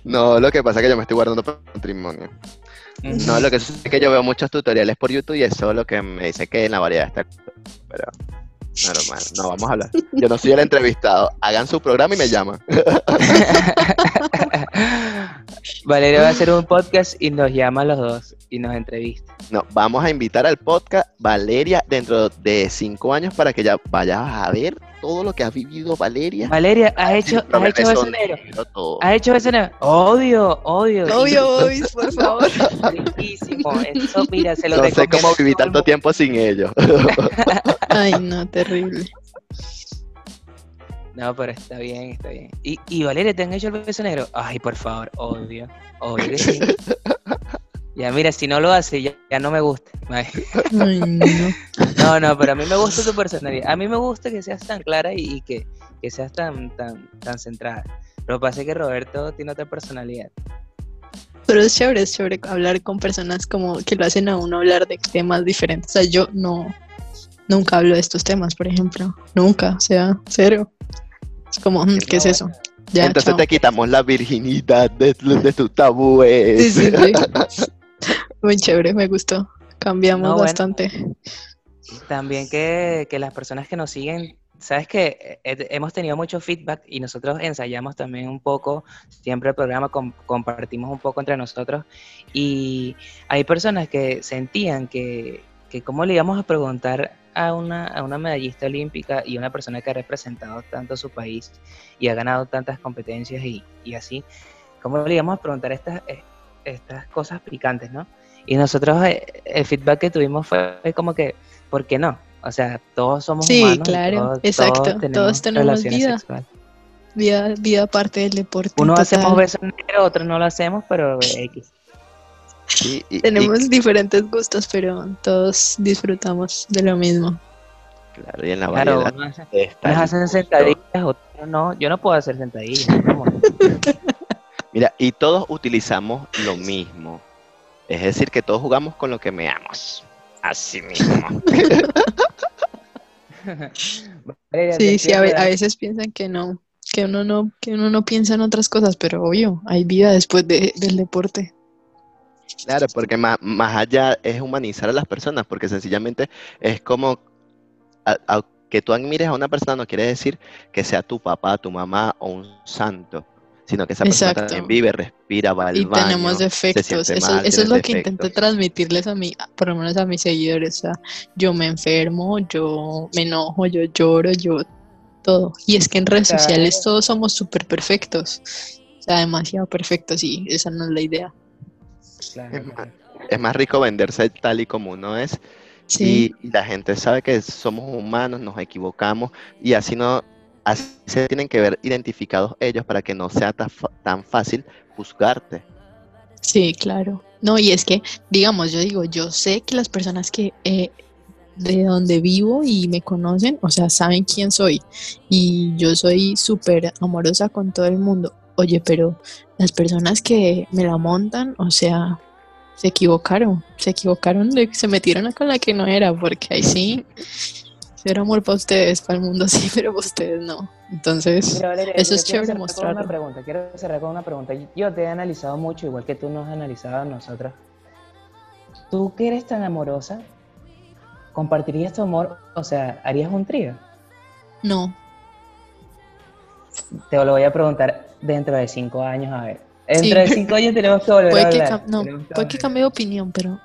No, lo que pasa es que yo me estoy guardando para el matrimonio. No, lo que sucede es que yo veo muchos tutoriales por YouTube y eso es lo que me dice que en la variedad está. Pero, normal, no vamos a hablar. Yo no soy el entrevistado. Hagan su programa y me llaman. Valeria va a hacer un podcast y nos llama a los dos y nos entrevista. No, vamos a invitar al podcast Valeria dentro de cinco años para que ya vayas a ver todo lo que ha vivido Valeria. Valeria, ¿has hecho, has hecho son beso negro? negro, todo. ¿Has hecho beso negro? Obvio, obvio. Obvio, Bobis, por favor. Riquísimo. Eso, mira, se lo No sé cómo viví tanto tiempo sin ellos. Ay, no, terrible. No, pero está bien, está bien. ¿Y, y Valeria, te han hecho el beso negro? Ay, por favor, obvio. Obvio que sí. Ya, mira, si no lo hace, ya, ya no me gusta. Ay. No. No, no, pero a mí me gusta tu personalidad. A mí me gusta que seas tan clara y, y que, que seas tan, tan, tan centrada. Lo que pasa es que Roberto tiene otra personalidad. Pero es chévere, es chévere hablar con personas como que lo hacen a uno hablar de temas diferentes. O sea, yo no, nunca hablo de estos temas, por ejemplo. Nunca, o sea, cero. Es como, mm, ¿qué es eso? Ya, Entonces chao. te quitamos la virginidad de, de tus tabúes. Sí, sí, sí. Muy chévere, me gustó. Cambiamos No, bueno. bastante. También que, que las personas que nos siguen, sabes que eh, hemos tenido mucho feedback y nosotros ensayamos también un poco, siempre el programa com- compartimos un poco entre nosotros y hay personas que sentían que, que cómo le íbamos a preguntar a una, a una medallista olímpica y una persona que ha representado tanto a su país y ha ganado tantas competencias y, y así, cómo le íbamos a preguntar estas, eh, estas cosas picantes, ¿no? Y nosotros eh, el feedback que tuvimos fue como que, ¿por qué no? O sea, todos somos Sí, humanos. y claro, todos- exacto, todos tenemos relaciones vida. sexuales. Vida, vida aparte del deporte. Uno hacemos besos negros, otros no lo hacemos, pero X. Sí, y- y- Tenemos diferentes gustos, pero todos disfrutamos de lo mismo. claro, y en la Claro, variedad unos hacen, gusto. sentadillas, otros no. Yo no puedo hacer sentadillas. Mira, y todos utilizamos lo mismo. Es decir, que todos jugamos con lo que meamos. Así mismo. Sí, sí, a, veces piensan que no, que uno no, que uno no piensa en otras cosas, pero obvio, hay vida después de- del deporte. Claro, porque más, más allá es humanizar a las personas, porque sencillamente es como a- a- que tú admires a una persona no quiere decir que sea tu papá, tu mamá o un santo, sino que esa persona Exacto. también vive, respira, va al Y baño. tenemos defectos. siente Eso, mal, eso es lo que intenté transmitirles a mí, por lo menos a mis seguidores. O sea, yo me enfermo, yo me enojo, yo lloro, yo todo. Y es que en redes Claro. sociales todos somos súper perfectos. O sea, demasiado perfectos y esa no es la idea. Claro, Es más, claro. Es más rico venderse tal y como uno es Sí, y, la gente sabe que somos humanos, nos equivocamos y así no así se tienen que ver identificados ellos para que no sea tan, tan fácil juzgarte. sí, claro. No, y es que, digamos, yo digo, yo sé que las personas que eh, de donde vivo y me conocen, o sea, saben quién soy. Y yo soy súper amorosa con todo el mundo. Oye, pero las personas que me la montan, o sea, se equivocaron. Se equivocaron, de, se metieron con la que no era, porque ahí sí, Cero amor para ustedes, para el mundo sí, pero para ustedes no. Entonces, Mira, Valeria, eso es chévere. Una pregunta, quiero cerrar con una pregunta. Yo te he analizado mucho, igual que tú nos has analizado a nosotras. Tú que eres tan amorosa, ¿compartirías tu amor? O sea, ¿harías un trío? no. Te lo voy a preguntar dentro de cinco años, a ver. Dentro Sí. de cinco años tenemos que volver Puede a que, hablar. no, puede que cambie de opinión, pero.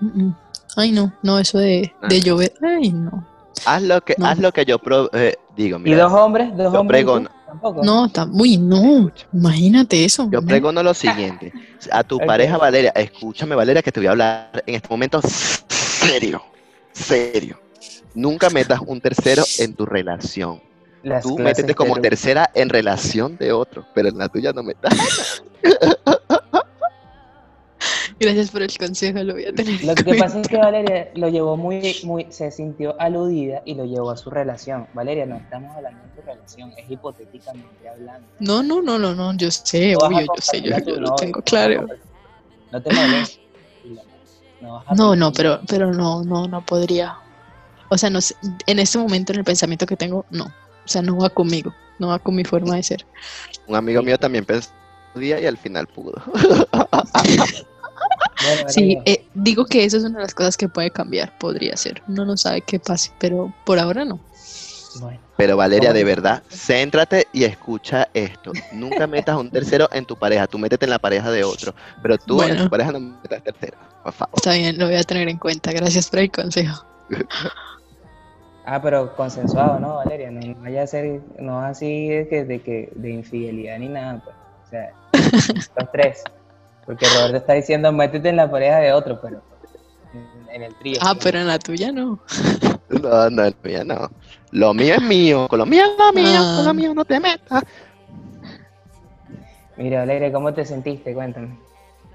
Ay, no, no, eso de, Ah. de llover. Ay, no. Haz lo que, No. haz lo que yo pro- eh, digo, ¿Y mira. dos hombres? ¿Dos Yo hombres? y pregono. Tampoco. No, tam- uy, no. Imagínate eso. Yo ¿no? pregono lo siguiente. A tu pareja, Valeria, escúchame, Valeria, que te voy a hablar en este momento serio. Serio. Nunca metas un tercero en tu relación. Las Tú métete como tercera en relación de otro, pero en la tuya no metas. Gracias por el consejo, lo voy a tener. en Lo que cuenta. pasa es que Valeria lo llevó muy, muy, se sintió aludida y lo llevó a su relación. Valeria, no estamos hablando de tu relación, es hipotéticamente hablando. No, no, no, no, no, yo sé, obvio, yo sé, yo, lo tengo claro. No te molestes. No, vas a No, no, pero, pero no, no, no podría. O sea, no sé, en este momento, en el pensamiento que tengo, no. O sea, no va conmigo, no va con mi forma de ser. Un amigo mío también pensó un día y al final pudo. Sí, eh, digo que eso es una de las cosas que puede cambiar, podría ser. Uno no sabe qué pase, pero por ahora no. bueno. Pero Valeria, ¿Cómo de verdad, céntrate y escucha esto. Nunca metas un tercero en tu pareja, tú métete en la pareja de otro. Pero tú en tu pareja no metas tercero, por favor. Está bien, lo voy a tener en cuenta. Gracias por el consejo. Ah, pero consensuado, ¿no, Valeria? No, no vaya a ser, no así de que, de que, de infidelidad ni nada, pues. O sea, los tres. Porque Roberto está diciendo, métete en la pareja de otro, pero en, en el trío. Ah, ¿sí? pero en la tuya no. No, no, el mío no. Lo mío es mío, con lo mío es lo mío, con Ah. lo mío no te metas. Mira, Valeria, ¿cómo te sentiste? Cuéntame.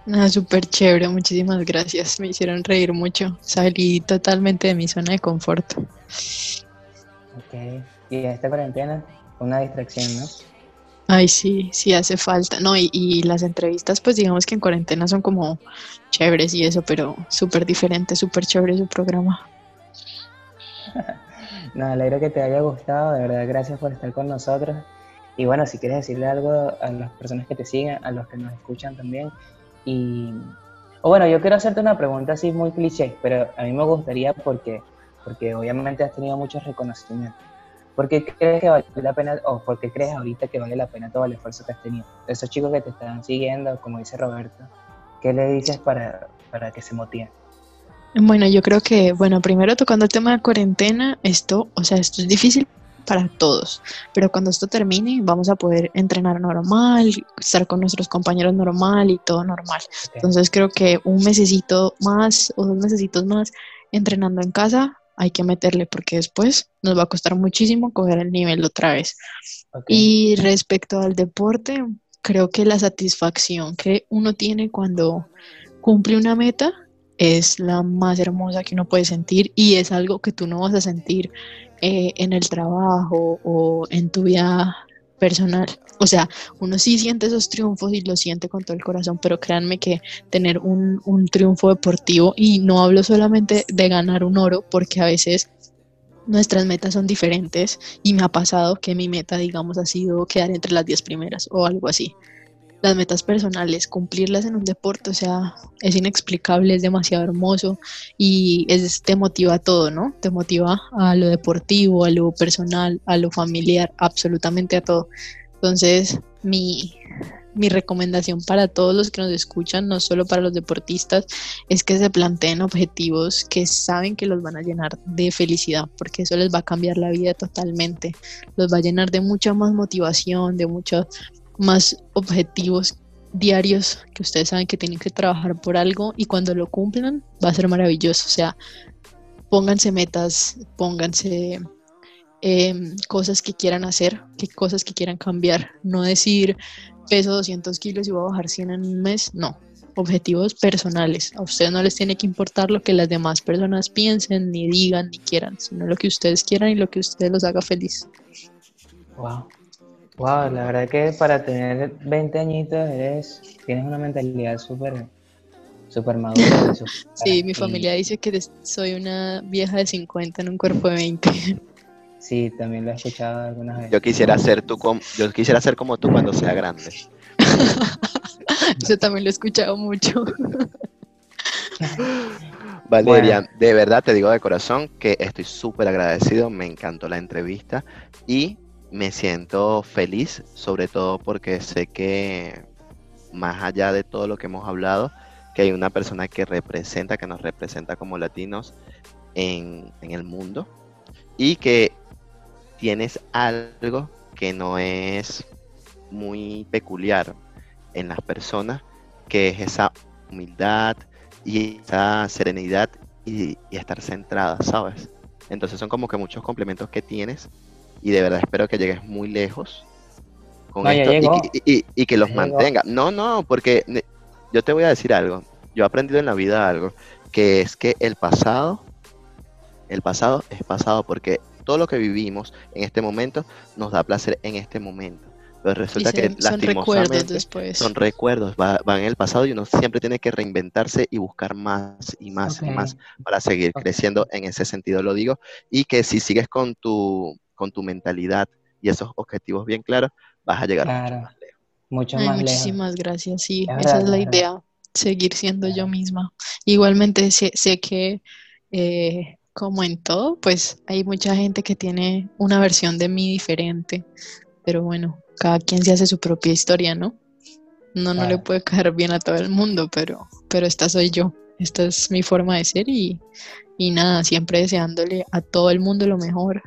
Ah, súper chévere, muchísimas gracias. Me hicieron reír mucho. Salí totalmente de mi zona de confort. Ok. Y esta cuarentena, una distracción, ¿no? Ay, sí, sí hace falta. No, y, y las entrevistas, pues digamos que en cuarentena son como chéveres y eso, pero súper diferente, súper chévere su programa. No, alegro que te haya gustado, de verdad, gracias por estar con nosotros. Y bueno, si quieres decirle algo a las personas que te siguen, a los que nos escuchan también. Y, bueno, yo quiero hacerte una pregunta así muy cliché, pero a mí me gustaría porque, porque obviamente has tenido muchos reconocimientos. ¿Por qué crees que vale la pena, o por qué crees ahorita que vale la pena todo el esfuerzo que has tenido? Esos chicos que te están siguiendo, como dice Roberto, ¿qué le dices para, para que se motiven? Bueno, yo creo que, bueno, primero tocando el tema de cuarentena, esto, o sea, esto es difícil para todos, pero cuando esto termine vamos a poder entrenar normal, estar con nuestros compañeros normal y todo normal. Entonces creo que un mesecito más o dos mesecitos más entrenando en casa hay que meterle porque después nos va a costar muchísimo coger el nivel otra vez. Y respecto al deporte, creo que la satisfacción que uno tiene cuando cumple una meta es la más hermosa que uno puede sentir y es algo que tú no vas a sentir eh, en el trabajo o en tu vida personal. O sea, uno sí siente esos triunfos y lo siente con todo el corazón, pero créanme que tener un, un triunfo deportivo, y no hablo solamente de ganar un oro, porque a veces nuestras metas son diferentes y me ha pasado que mi meta, digamos, ha sido quedar entre las 10 primeras o algo así. Las metas personales, cumplirlas en un deporte, o sea, es inexplicable, es demasiado hermoso y es, te motiva a todo, ¿no? Te motiva a lo deportivo, a lo personal, a lo familiar, absolutamente a todo. Entonces, mi, mi recomendación para todos los que nos escuchan, no solo para los deportistas, es que se planteen objetivos que saben que los van a llenar de felicidad, porque eso les va a cambiar la vida totalmente. Los va a llenar de mucha más motivación, de muchos más objetivos diarios que ustedes saben que tienen que trabajar por algo y cuando lo cumplan va a ser maravilloso. O sea, pónganse metas, pónganse em, cosas que quieran hacer, que cosas que quieran cambiar. No decir peso 200 kilos y voy a bajar 100 en un mes. No, objetivos personales. A ustedes no les tiene que importar lo que las demás personas piensen, ni digan, ni quieran, sino lo que ustedes quieran y lo que ustedes los haga feliz. Wow. Wow, la verdad que para tener 20 añitos eres, tienes una mentalidad súper súper madura. Sí, mi familia dice que soy una vieja de 50 en un cuerpo de 20. Sí, también lo he escuchado algunas veces. Yo quisiera ser tú com- yo quisiera ser como tú cuando sea grande. Eso también lo he escuchado mucho. Valeria, de verdad te digo de corazón que estoy súper agradecido, me encantó la entrevista y me siento feliz, sobre todo porque sé que más allá de todo lo que hemos hablado, que hay una persona que representa, que nos representa como latinos en, en el mundo y que tienes algo que no es muy peculiar en las personas, que es esa humildad y esa serenidad y, y estar centrada, ¿sabes? Entonces son como que muchos complementos que tienes y de verdad espero que llegues muy lejos con No, esto y- llegó. y, y- y que los Ya llegó. mantenga. No, no, porque yo te voy a decir algo. Yo he aprendido en la vida algo, que es que el pasado, el pasado es pasado porque todo lo que vivimos en este momento nos da placer en este momento. Pero resulta se- que son recuerdos después. son recuerdos, va- van en el pasado y uno siempre tiene que reinventarse y buscar más y más y más para seguir creciendo en ese sentido, lo digo, y que si sigues con tu, con tu mentalidad y esos objetivos bien claros, vas a llegar mucho Claro. más lejos. Mucho Ay, más lejos. muchísimas gracias, sí, Es esa verdad, es la es verdad. idea, seguir siendo yo misma. Igualmente sé, sé que eh, como en todo, pues hay mucha gente que tiene una versión de mí diferente, pero bueno, cada quien se hace su propia historia, ¿no? No, no le Claro. puede caer bien a todo el mundo, pero, pero esta soy yo, esta es mi forma de ser y, y nada, siempre deseándole a todo el mundo lo mejor.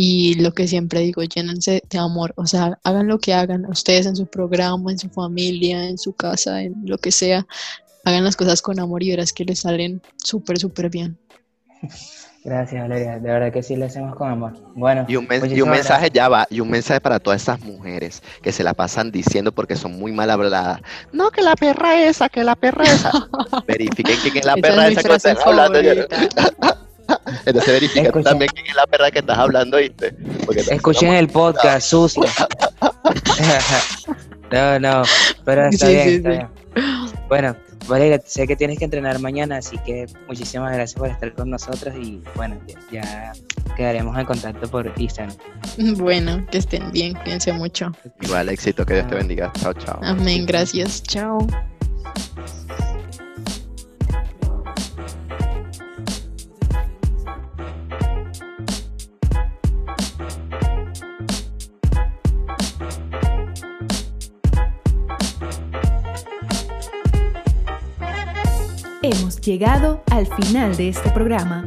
Y lo que siempre digo, llénense de amor, o sea, hagan lo que hagan, ustedes en su programa, en su familia, en su casa, en lo que sea, hagan las cosas con amor y verás que les salen súper, súper bien. Gracias, Valeria. De verdad que sí lo hacemos con amor. Bueno, Y un, men- y un muchísimas mensaje ya va, y un mensaje para todas esas mujeres que se la pasan diciendo porque son muy mal habladas. No, que la perra esa, que la perra esa. Verifiquen quién es la Esa perra es esa que estás hablando. Entonces Escucha. también quién es la perra que estás hablando, ¿viste? Porque Escuchen el podcast, sucio. no, no, pero está Sí, bien, sí, está sí. bien. Bueno, Valeria, sé que tienes que entrenar mañana, así que muchísimas gracias por estar con nosotros y bueno, ya, ya quedaremos en contacto por Instagram. Bueno, que estén bien, cuídense mucho. Igual, éxito, que Dios te bendiga. Chao, chao. Amén, gracias, chao. Hemos llegado al final de este programa.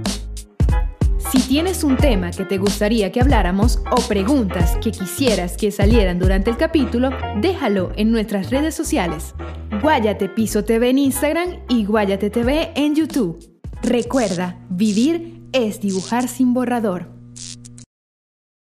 Si tienes un tema que te gustaría que habláramos o preguntas que quisieras que salieran durante el capítulo, déjalo en nuestras redes sociales. Guayate Piso TV en Instagram y Guayate TV en YouTube. Recuerda, vivir es dibujar sin borrador.